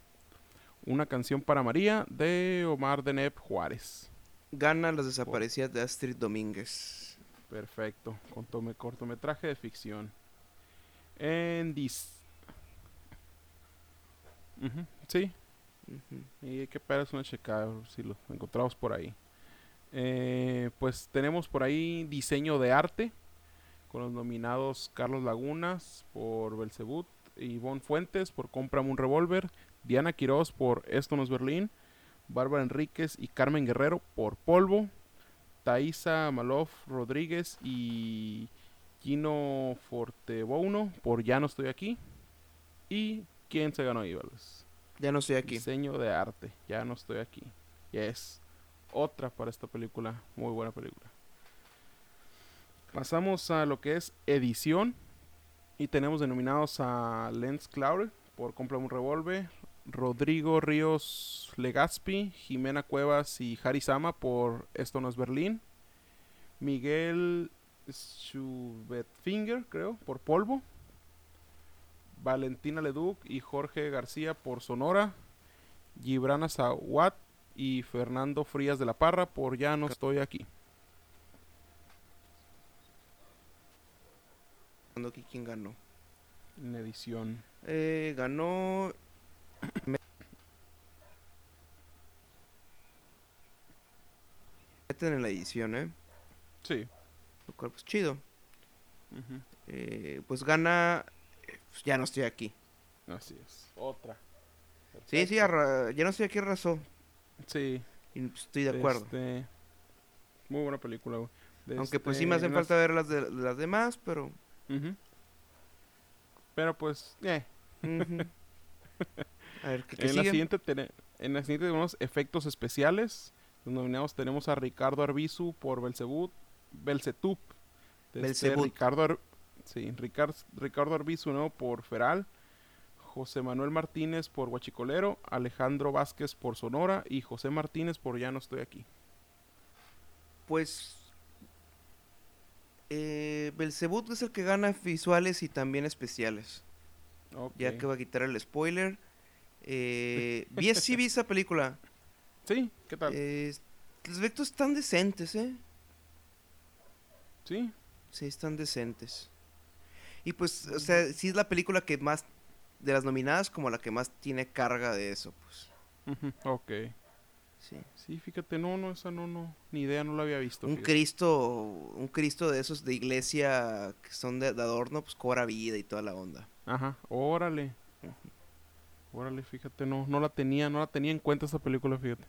Una canción para María de Omar Deneb Juárez. Gana las desaparecidas de Astrid Domínguez. Perfecto. Contome- cortometraje de ficción. En dis... Sí. Y hay que pegarles una checada si lo encontramos por ahí. Eh, pues tenemos por ahí diseño de arte con los nominados Carlos Lagunas por Belzebut, Ivonne Fuentes por Cómprame un revólver, Diana Quiroz por Esto no es Berlín, Bárbara Enríquez y Carmen Guerrero por Polvo, Thaisa Malof Rodríguez y Gino Fortebouno por Ya no estoy aquí. ¿Y quién se ganó Ibalos? Ya no estoy aquí. Diseño de arte. Ya no estoy aquí. Y es otra para esta película. Muy buena película. Pasamos a lo que es edición. Y tenemos denominados a Lens Claure por Compra un Revólver. Rodrigo Ríos Legazpi, Jimena Cuevas y Harry Sama por Esto no es Berlín. Miguel Schubetfinger, creo, por Polvo. Valentina Leduc y Jorge García por Sonora, Gibrana Zawat y Fernando Frías de la Parra por Ya no estoy aquí. Aquí quién ganó. En edición. Eh, ganó. Meten en la edición, ¿eh? Sí. Lo cual, pues chido. Eh, pues gana. Pues, ya no estoy aquí. Así es. Otra. Sí, sí, arra- ya no estoy aquí, arrasó. Sí. Y pues, estoy de acuerdo. Este, muy buena película, güey. Aunque pues este, sí me hacen falta ver las de las demás, pero... Pero pues, eh. (laughs) A ver, ¿qué, qué En la, siguiente tene- en la siguiente tenemos efectos especiales. Los nominados tenemos a Ricardo Arbizu por Belzebut, Belzetub. De este Belzebut. Ricardo, Ar- sí, Ricar- Ricardo Arbizu ¿no? por Feral. José Manuel Martínez por Huachicolero. Alejandro Vázquez por Sonora. Y José Martínez por Ya no estoy aquí. Pues... Eh, Belzebut es el que gana visuales y también especiales. Ya que va a quitar el spoiler. Eh, (laughs) vi, sí vi esa película. Sí, ¿qué tal? Eh, los efectos están decentes, ¿eh? sí, Sí, están decentes. Y pues, o sea, sí es la película que más, de las nominadas, como la que más tiene carga de eso, pues. ok. Sí. Sí, fíjate, no, no, esa no, no, ni idea, no la había visto. Un fíjate. Cristo, un Cristo de esos de iglesia que son de, de adorno, pues cobra vida y toda la onda. Ajá, órale. Órale, fíjate, no, no la tenía, no la tenía en cuenta esa película, fíjate.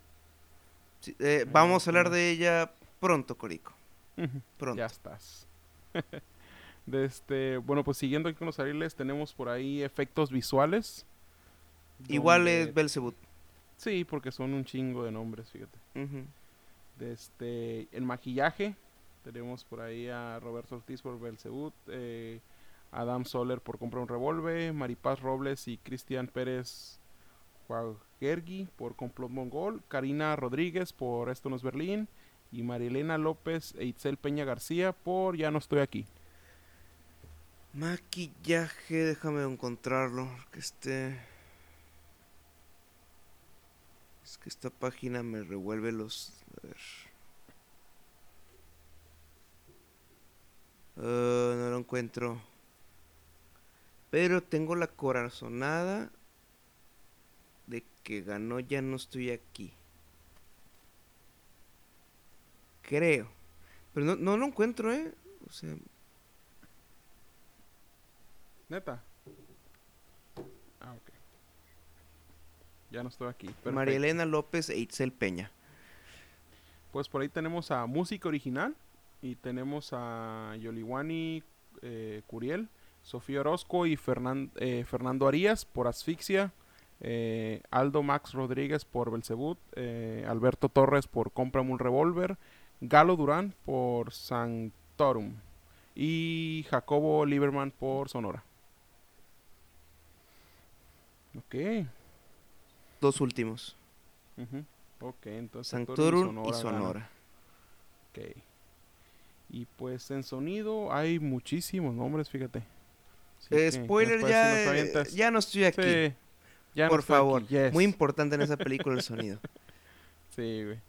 Sí, eh, vamos a hablar de ella pronto, Corico. Pronto. Ya estás. (laughs) de este, bueno, pues siguiendo aquí con los ariles, tenemos por ahí efectos visuales. Igual es Belzebut. Sí, porque son un chingo de nombres, fíjate. De este, en maquillaje, tenemos por ahí a Roberto Ortiz por Belzebut, eh, Adam Soler por Comprar un Revólver, Maripaz Robles y Cristian Pérez Juagergui por Complot Mongol, Karina Rodríguez por Esto no es Berlín y Marilena López e Itzel Peña García por Ya no estoy aquí. Maquillaje, déjame encontrarlo. Que este. Es que esta página me revuelve los. A ver. Ah, no lo encuentro. Pero tengo la corazonada de que ganó Ya no estoy aquí. Creo. Pero no, no lo encuentro, ¿eh? O sea, Neta. Ah, ok. Ya no estoy aquí. Perfecto. María Elena López e Itzel Peña. Pues por ahí tenemos a música original y tenemos a Yoliwani eh, Curiel, Sofía Orozco y Fernan- eh, Fernando Arias por Asfixia, eh, Aldo Max Rodríguez por Belzebut, eh, Alberto Torres por Cómprame un Revólver, Galo Durán por Sanctorum y Jacobo Lieberman por Sonora. Ok. Dos últimos. ujú, Ok, entonces Sanctorum y ganan. Sonora. Ok. Y pues en sonido hay muchísimos nombres, fíjate. Eh, que, ¿qué spoiler, ya, eh, ya no estoy aquí. Sí, ya no por estoy favor. aquí, yes. Muy importante en esa película el sonido. (laughs) Sí, güey.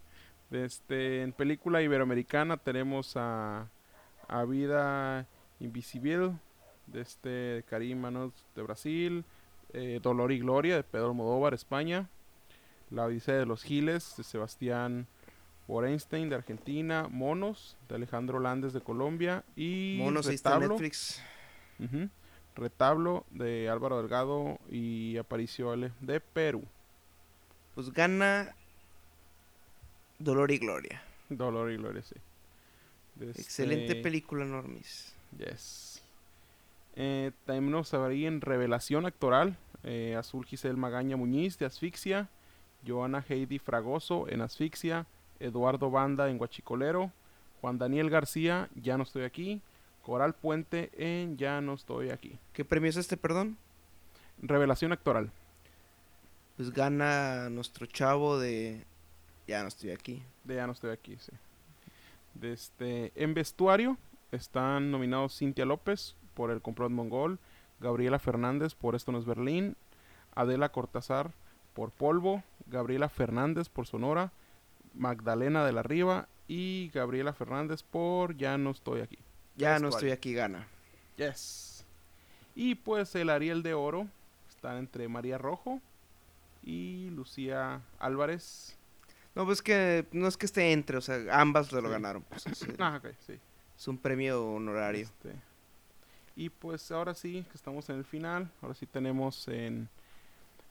Este, en película iberoamericana tenemos a, a Vida Invisible, de este Karim Manos de Brasil, eh, Dolor y Gloria de Pedro Almodóvar, España, La Odisea de los Giles de Sebastián Borenstein de Argentina, Monos de Alejandro Landes de Colombia y Monos Retablo, Netflix. Retablo de Álvaro Delgado y Aparicio L de Perú. Pues gana Dolor y Gloria. Dolor y Gloria, sí. Excelente este- película, Normis. Yes. Eh, también nos ahí en revelación actoral. eh, Azul Giselle Magaña Muñiz de Asfixia. Joana Heidi Fragoso en Asfixia. Eduardo Banda en Guachicolero. Juan Daniel García, Ya no estoy aquí. Coral Puente en Ya no estoy aquí. ¿Qué premio es este, perdón? Revelación actoral. Pues gana nuestro chavo de... Ya no estoy aquí. De Ya no estoy aquí, sí. De este, en vestuario están nominados Cintia López por El Complot Mongol, Gabriela Fernández por Esto no es Berlín, Adela Cortázar por Polvo, Gabriela Fernández por Sonora, Magdalena de la Riva y Gabriela Fernández por Ya no estoy aquí. Ya no estoy aquí, gana. Yes. Y pues el Ariel de Oro está entre María Rojo y Lucía Álvarez. No, pues que no es que esté entre, o sea, ambas lo Sí. ganaron. pues, es, (laughs) Ah, sí. es un premio honorario. Este, y pues ahora sí, que estamos en el final, ahora sí tenemos en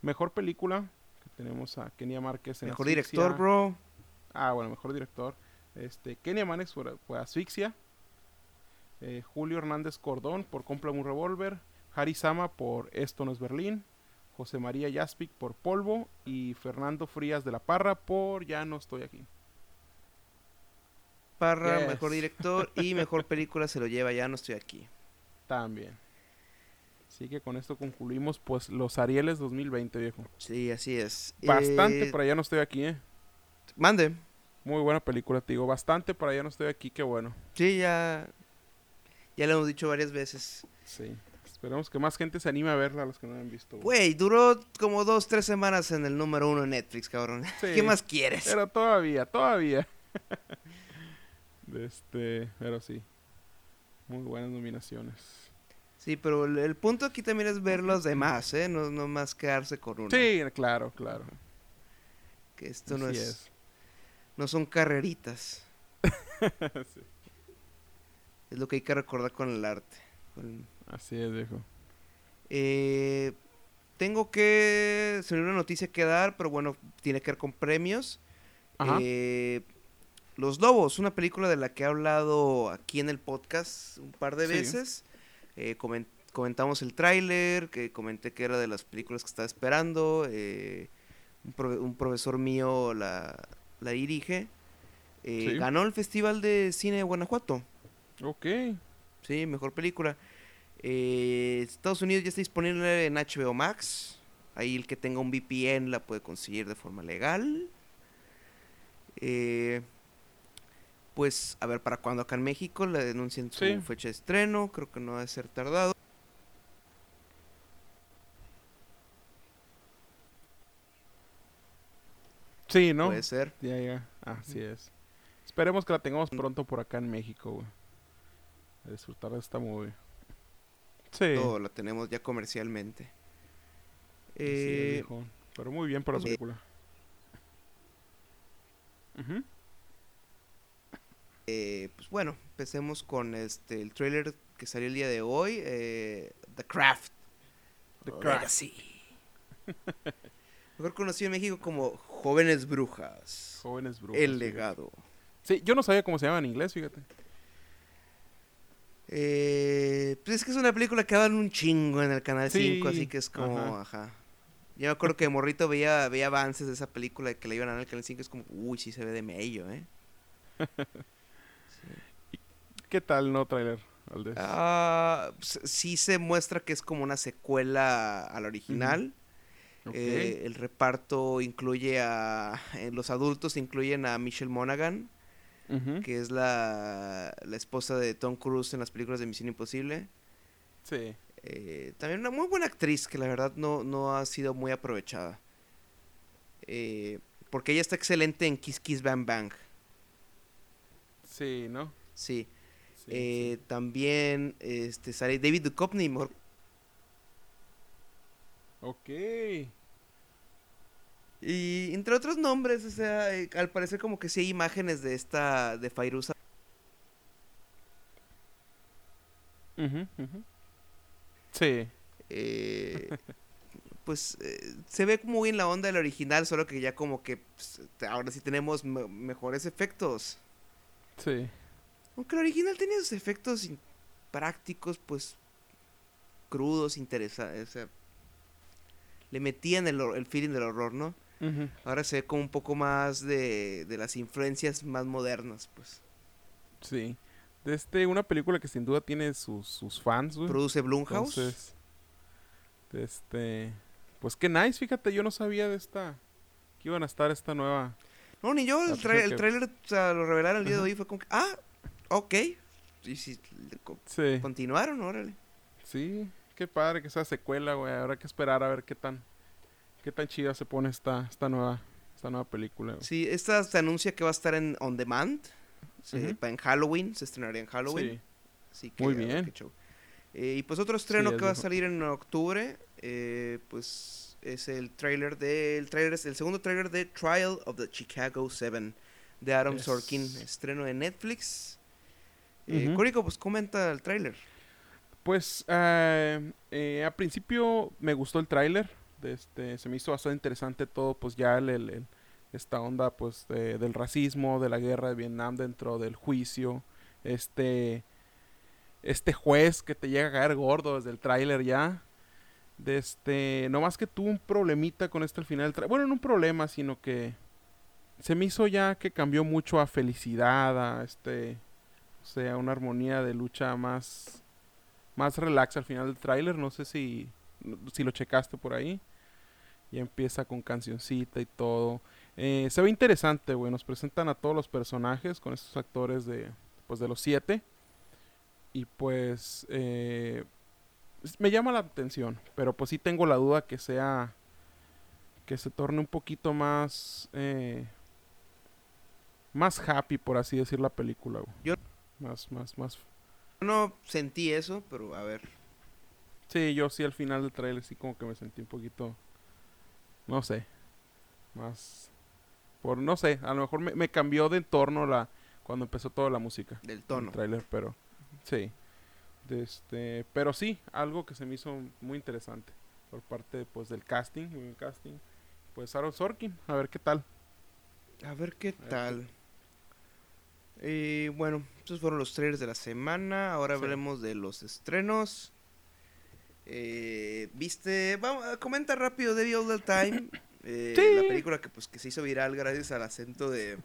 mejor película, que tenemos a Kenia Márquez en Mejor Asfixia, director, bro. Ah, bueno, mejor director. Este, Amanes fue, fue Asfixia. Eh, Julio Hernández Cordón por Compra un Revolver. Harry Sama por Esto no es Berlín. José María Yaspic por Polvo. Y Fernando Frías de la Parra por Ya no estoy aquí. Parra, Yes. mejor director y mejor película se lo lleva, ya no estoy aquí. También. Así que con esto concluimos pues los Arieles 2020, viejo. Sí, así es. Bastante Eh, para Ya no estoy aquí, eh. Mande. Muy buena película, te digo. Bastante para Ya no estoy aquí, qué bueno. Sí, ya. Ya lo hemos dicho varias veces. Sí. Esperemos que más gente se anime a verla, a los que no la han visto. güey. Güey, duró como dos, tres semanas en el número uno en Netflix, cabrón. Sí. ¿Qué más quieres? Pero todavía, todavía. (laughs) este, pero sí. Muy buenas nominaciones. Sí, pero el, el punto aquí también es ver los demás, ¿eh? No, no más quedarse con uno. Sí, claro, claro. Que esto no es, no son carreritas. (laughs) Sí, Es lo que hay que recordar con el arte. Con- Así es, viejo. Eh, tengo que... Se me dio una noticia que dar, pero bueno, tiene que ver con premios. Ajá. Eh, Los Lobos, una película de la que he hablado aquí en el podcast un par de Sí. veces. Eh, comen- comentamos el tráiler, que comenté que era de las películas que estaba esperando. eh, un, profesor mío la, la dirige. Eh, Sí. Ganó el Festival de Cine de Guanajuato. Ok. Sí, mejor película. Eh, Estados Unidos ya está disponible en HBO Max. Ahí el que tenga un VPN la puede conseguir de forma legal. Eh, pues, a ver, ¿para cuándo acá en México? Le denuncian su Sí. fecha de estreno. Creo que no va a ser tardado. Sí, ¿no? Puede ser. Ya, ya. Así es. Esperemos que la tengamos pronto por acá en México, güey. A disfrutar de esta movie. Sí. Todo la tenemos ya comercialmente. Eh, viejo. Pero muy bien por la eh, película. Ujú. Eh, pues bueno, empecemos con este el trailer que salió el día de hoy, eh, The Craft. The Craft. Legacy. (laughs) Mejor conocido en México como Jóvenes Brujas. Jóvenes brujas. el sí. legado. Sí, yo no sabía cómo se llama en inglés, fíjate. Eh, pues es que es una película que daban un chingo en el canal Sí, 5, así que es como, ajá. ajá. Yo me acuerdo que de morrito veía, veía avances de esa película que la iban a dar en el canal 5, es como, uy, sí se ve de mello, ¿eh? (laughs) ¿Qué tal, no, trailer? Valdés? Ah, pues, sí se muestra que es como una secuela a la original. Ok. Eh, el reparto incluye a. eh, los adultos incluyen a Michelle Monaghan, que es la, la esposa de Tom Cruise en las películas de Misión Imposible. Sí. Eh, también una muy buena actriz que la verdad no, no ha sido muy aprovechada. Eh, porque ella está excelente en Kiss Kiss Bang Bang. Sí, ¿no? Sí. Sí, Eh, sí. También este, sale David Duchovny, mejor Ok. Y entre otros nombres, o sea, eh, al parecer como que sí hay imágenes de esta, de Fairuza. Sí. eh, (laughs) pues eh, se ve muy en la onda del original, solo que ya como que pues, ahora sí tenemos me- mejores efectos. Sí. Aunque el original tenía sus efectos prácticos, pues crudos, interesantes. O sea, le metían el, el feeling del horror, ¿no? Ahora se ve como un poco más de, de las influencias más modernas, pues. Sí. De este, una película que sin duda tiene sus, sus fans, güey. Produce Blumhouse. Entonces, de este, pues qué nice, fíjate, yo no sabía de esta, que iban a estar esta nueva. No, ni yo, el, tra- el trailer, o sea, lo revelaron el día de hoy, fue como que, ah, ok. Y si Sí, continuaron, órale. sí, qué padre que sea secuela, güey. Habrá que esperar a ver qué tan, qué tan chida se pone esta, esta nueva, esta nueva película. güey. Sí, esta se anuncia que va a estar en On Demand. Ujú. pa- En Halloween, se estrenaría en Halloween. Sí. Que, Muy bien. Eh, y pues otro estreno es que va a salir en octubre, eh, pues es el trailer de, el trailer es el segundo trailer de Trial of the Chicago 7 de Adam Yes. Sorkin, estreno de Netflix. Eh, Ujú. Cónico, pues comenta el trailer. Pues eh, eh, a principio me gustó el tráiler, este, se me hizo bastante interesante todo, pues ya el, el- el- esta onda pues de- del racismo, de la guerra de Vietnam dentro del juicio, este este juez que te llega a caer gordo desde el tráiler ya. De este, no más que tuvo un problemita con este al final del tráiler. Bueno, no un problema, sino que se me hizo ya que cambió mucho a felicidad, a este, sea, una armonía de lucha más más relax al final del tráiler, no sé si si lo checaste por ahí. Y empieza con cancioncita y todo. Eh, se ve interesante, güey. Nos presentan a todos los personajes con estos actores de, pues, de los siete. Y pues eh, me llama la atención. Pero pues sí tengo la duda que sea, que se torne un poquito más, eh, más happy, por así decir, la película, güey. Más, más, más. No sentí eso, pero a ver. Sí, yo sí al final del trailer sí como que me sentí un poquito, no sé, más, por, no sé, a lo mejor me, me cambió de entorno la, cuando empezó toda la música. Del el tono. tráiler, pero, sí, de este, pero sí, algo que se me hizo muy interesante por parte, pues, del casting, muy buen casting, pues Aaron Sorkin, a ver qué tal. A ver qué ver tal. Y bueno, estos fueron los trailers de la semana. Ahora Sí. hablemos de los estrenos. Eh, Viste, vamos, comenta rápido Devil All the Time. (coughs) eh, Sí. La película que pues que se hizo viral gracias al acento de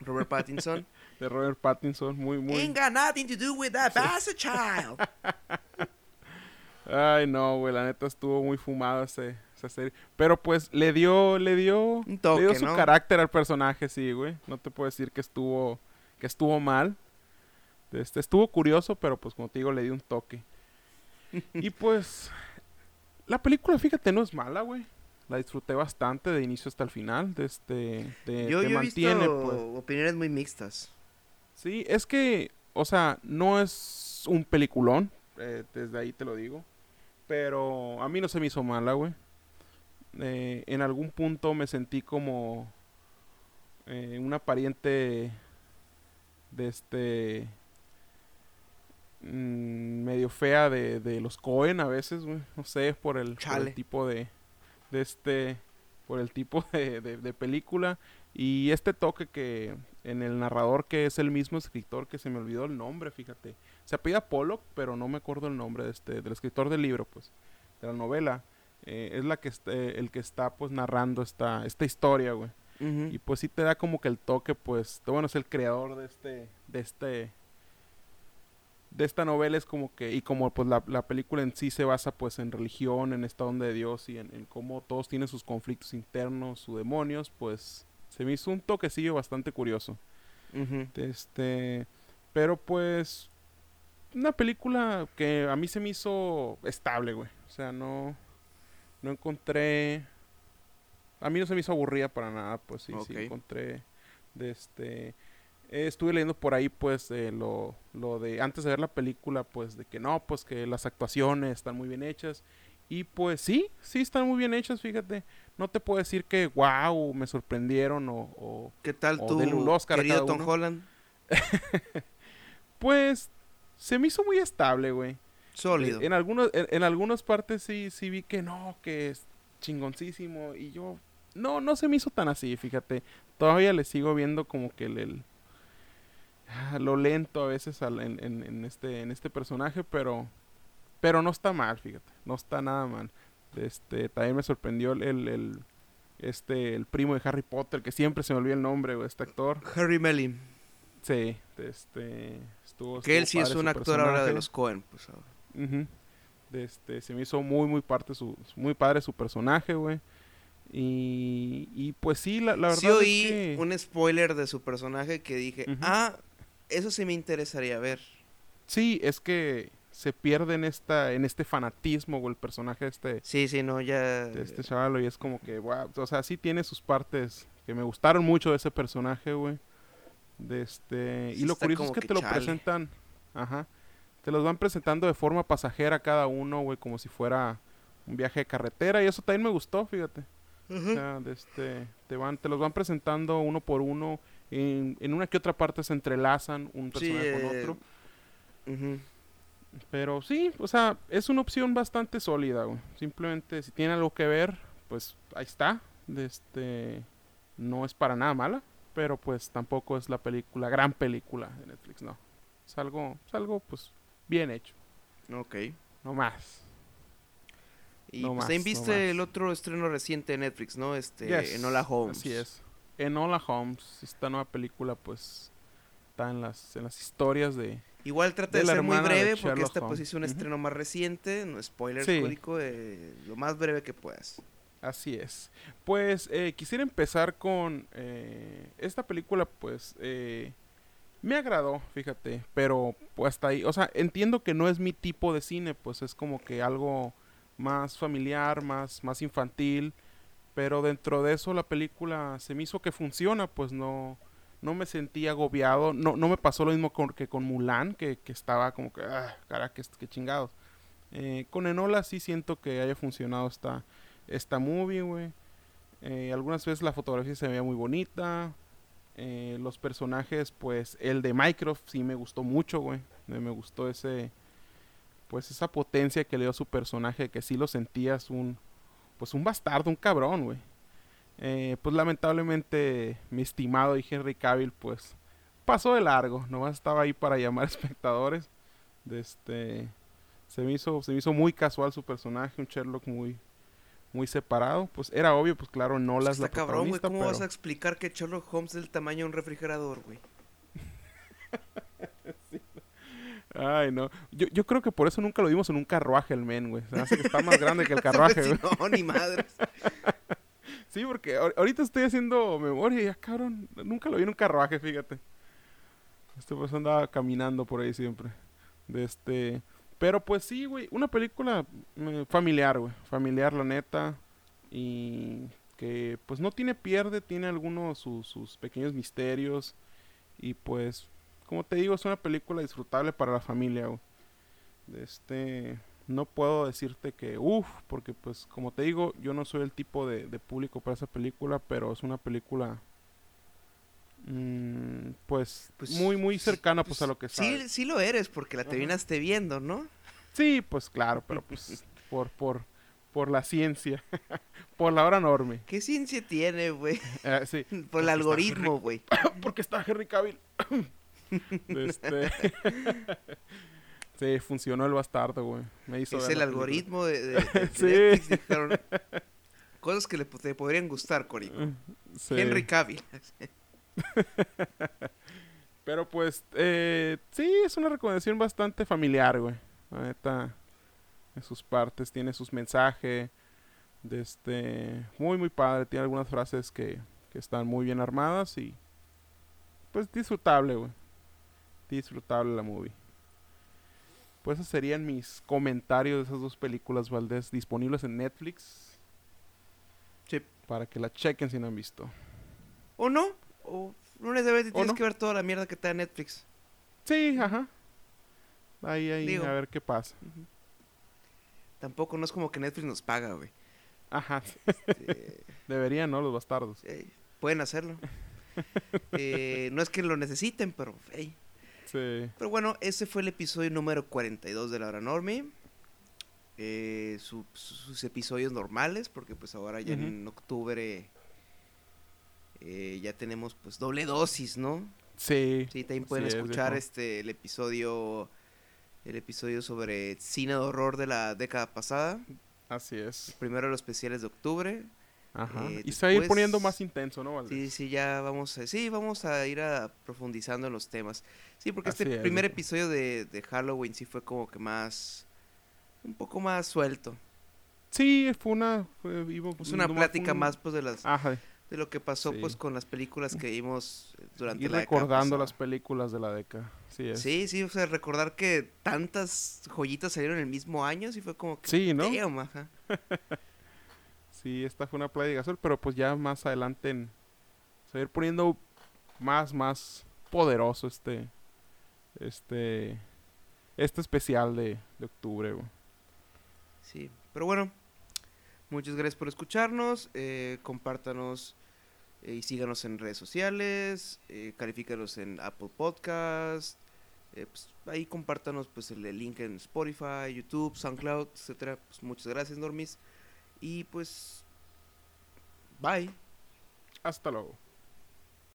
Robert Pattinson. (laughs) De Robert Pattinson, muy, muy, Ain't got nothing to do with that bastard child. (laughs) ay no, güey, la neta estuvo muy fumada ese, esa serie, pero pues le dio, le dio, toque, le dio su ¿no? carácter al personaje, sí, güey. No te puedo decir que estuvo, que estuvo mal. Este, estuvo curioso, pero pues como te digo, le dio un toque. (laughs) y pues, la película, fíjate, no es mala, güey. La disfruté bastante de inicio hasta el final. De este, de, Yo, te yo he mantiene, visto pues. opiniones muy mixtas. Sí, es que, o sea, no es un peliculón, eh, desde ahí te lo digo, pero a mí no se me hizo mala, güey. Eh, en algún punto me sentí como eh, una pariente de este mm, medio fea de, de los Cohen a veces, güey. No sé, por el, por el tipo de, de este, por el tipo (laughs) de, de- de película y este toque que en el narrador que es el mismo escritor que se me olvidó el nombre, fíjate. Se apellida Pollock, pero no me acuerdo el nombre de este, del escritor del libro, pues, de la novela. Eh, es la que eh, el que está pues narrando esta, esta historia, güey. Y pues sí te da como que el toque, pues, bueno, es el creador de este, de este, de esta novela es como que, y como pues la, la película en sí se basa pues en religión, en esta onda de Dios y en, en cómo todos tienen sus conflictos internos, sus demonios, pues se me hizo un toquecillo bastante curioso. Este, pero pues una película que a mí se me hizo estable, güey. O sea, no no encontré a mí no se me hizo aburrida para nada, pues sí, sí encontré de este eh, estuve leyendo por ahí pues eh, lo, lo de antes de ver la película pues de que no pues que las actuaciones están muy bien hechas y pues sí sí están muy bien hechas fíjate no te puedo decir que wow me sorprendieron o, o- ¿Qué tal O tú, un Oscar a querido cada Tom. Holland? (laughs) pues se me hizo muy estable güey Sólido. En algunos, en, en algunas partes sí, sí vi que no, que es chingoncísimo. Y yo, no, no se me hizo tan así, fíjate. Todavía le sigo viendo como que el, el- ah, lo lento a veces al- en, en- en este, en este personaje, pero, pero no está mal, fíjate. No está nada mal. Este, también me sorprendió el, el, el- este, el primo de Harry Potter, que siempre se me olvida el nombre, güey, este actor. Harry Melling. Sí, este, estuvo. Que él sí es un actor ahora de personaje. los Cohen. Pues, ahora. Este, se me hizo muy, muy parte su, muy padre su personaje, güey. Y, y pues sí, la, la verdad sí es oí que... un spoiler de su personaje que dije, ah, eso sí me interesaría ver. Sí, es que se pierde en esta, en este fanatismo, güey, el personaje de este, Sí, sí, no, ya... de este chaval, y es como que, wow, o sea, sí tiene sus partes que me gustaron mucho de ese personaje, güey. De este, y lo curioso es que, que te lo presentan, ajá, te los van presentando de forma pasajera cada uno, güey, como si fuera un viaje de carretera, y eso también me gustó, fíjate. O sea, de este, te van, te los van presentando uno por uno. En, en una que otra parte se entrelazan un Sí, personaje con eh, otro. Pero sí, o sea, es una opción bastante sólida, güey. Simplemente si tiene algo que ver, pues ahí está. De este No es para nada mala, pero pues tampoco es la película, gran película de Netflix, no. Es algo, es algo pues bien hecho. Ok. No más. Y No pues más, también no viste más. el otro estreno reciente de Netflix, ¿no? Este, Yes, Enola Holmes. Así es. Enola Holmes, esta nueva película pues está en las, en las historias de... Igual trata De ser muy breve porque esta pues Holmes. hizo un Ujú. estreno más reciente, no spoilers, Sí. Código, eh, lo más breve que puedas. Así es. Pues eh, quisiera empezar con eh, esta película, pues eh, me agradó, fíjate, pero pues hasta ahí, o sea, entiendo que no es mi tipo de cine, pues es como que algo más familiar, más, más infantil, pero dentro de eso la película se me hizo que funciona, pues no, no me sentí agobiado, no, no me pasó lo mismo con, que con Mulan, que, que estaba como que, ah, cara, que, que chingados. Eh, con Enola sí siento que haya funcionado esta, esta movie, güey. Eh, algunas veces la fotografía se veía muy bonita. Eh, los personajes, pues el de Mycroft sí me gustó mucho, güey. Me, me gustó ese, pues esa potencia que le dio a su personaje, que sí lo sentías un, pues un bastardo, un cabrón, güey. Eh, pues lamentablemente mi estimado y Henry Cavill, pues pasó de largo. Nomás estaba ahí para llamar (laughs) espectadores. De este, se me hizo, se me hizo muy casual su personaje, un Sherlock muy, muy separado. Pues era obvio, pues claro, no las la cabrón, güey. ¿Cómo pero- vas a explicar que Sherlock Holmes es del tamaño de un refrigerador, güey? (laughs) Ay, no. Yo, yo creo que por eso nunca lo vimos en un carruaje el men, güey. Se me hace que está más grande que el (laughs) carruaje, güey. no, ni madres. (laughs) Sí, porque ahor- ahorita estoy haciendo memoria y ya, cabrón, nunca lo vi en un carruaje, fíjate. Este pues andaba caminando por ahí siempre. De este... Pero pues sí, güey, una película eh, familiar, güey. Familiar, la neta. Y que pues no tiene pierde, tiene algunos sus, sus pequeños misterios. Y pues, como te digo, es una película disfrutable para la familia, güey. Este... No puedo decirte que, uff, porque pues como te digo, yo no soy el tipo de, de público para esa película, pero es una película, mm, pues, Pues, muy, muy sí, cercana pues, pues, a lo que Sí, sabes. sí lo eres porque la Ajá. terminaste viendo, ¿no? Sí, pues claro, pero pues (laughs) por, por, por la ciencia, (laughs) por la hora enorme. ¿Qué ciencia tiene, güey? Eh, sí, (laughs) Por el algoritmo, güey. (coughs) porque está Henry Cavill. (coughs) Este, (laughs) sí, funcionó el bastardo, güey. Me hizo Es el algoritmo de, de- de (laughs) Sí. Netflix, dijeron. Cosas que le, te podrían gustar, Corico. Sí. Henry Cavill. (laughs) Pero pues, eh, sí, es una recomendación bastante familiar, güey. La neta, en sus partes, tiene sus mensajes. De este, muy, muy padre. Tiene algunas frases que, que están muy bien armadas y, pues, disfrutable, güey. Disfrutable la movie. Pues esos serían mis comentarios de esas dos películas, Valdés, disponibles en Netflix. Sí. Para que la chequen si no han visto. ¿O no? O no necesariamente tienes no? que ver toda la mierda que te da Netflix. Sí, ajá. Ahí, ahí, Digo. a ver qué pasa. Tampoco no es como que Netflix nos paga, güey. Ajá. Este, (laughs) Deberían, ¿no? Los bastardos. pueden hacerlo. (laughs) Eh, no es que lo necesiten, pero ey. Sí. Pero bueno, ese fue el episodio número 42 de La Hora Normie. Eh, su- su- sus episodios normales, porque pues ahora ya en octubre eh, ya tenemos pues doble dosis, ¿no? Sí. Sí, también pueden escuchar este el episodio el episodio sobre cine de horror de la década pasada, Así es. primero los especiales de octubre. Ajá. Eh, y se va a ir poniendo más intenso, ¿no? Sí, sí, ya vamos a, sí, vamos a ir a profundizando en los temas. Sí, porque Así este es, primer episodio de, de Halloween sí fue como que más un poco más suelto. Sí, fue una... Fue, iba- Es una plática un- más pues de las Ajá. de lo que pasó Sí. pues con las películas que vimos eh, durante la década recordando las películas de la década. Sí, es. Sí, sí, o sea, recordar que tantas joyitas salieron el mismo año, sí fue como que Sí, ¿no? damn, ajá. (laughs) Sí, esta fue una plática azul, pero pues ya más adelante en- poniendo más, más poderoso este... Este... Este especial de, de octubre. Sí, pero bueno, muchas gracias por escucharnos, eh, compártanos eh, y síganos en redes sociales, eh, califícanos en Apple Podcast, eh, pues, ahí compártanos pues el, el link en Spotify, YouTube, SoundCloud, etcétera. Pues muchas gracias, Normis, y pues bye. Hasta luego.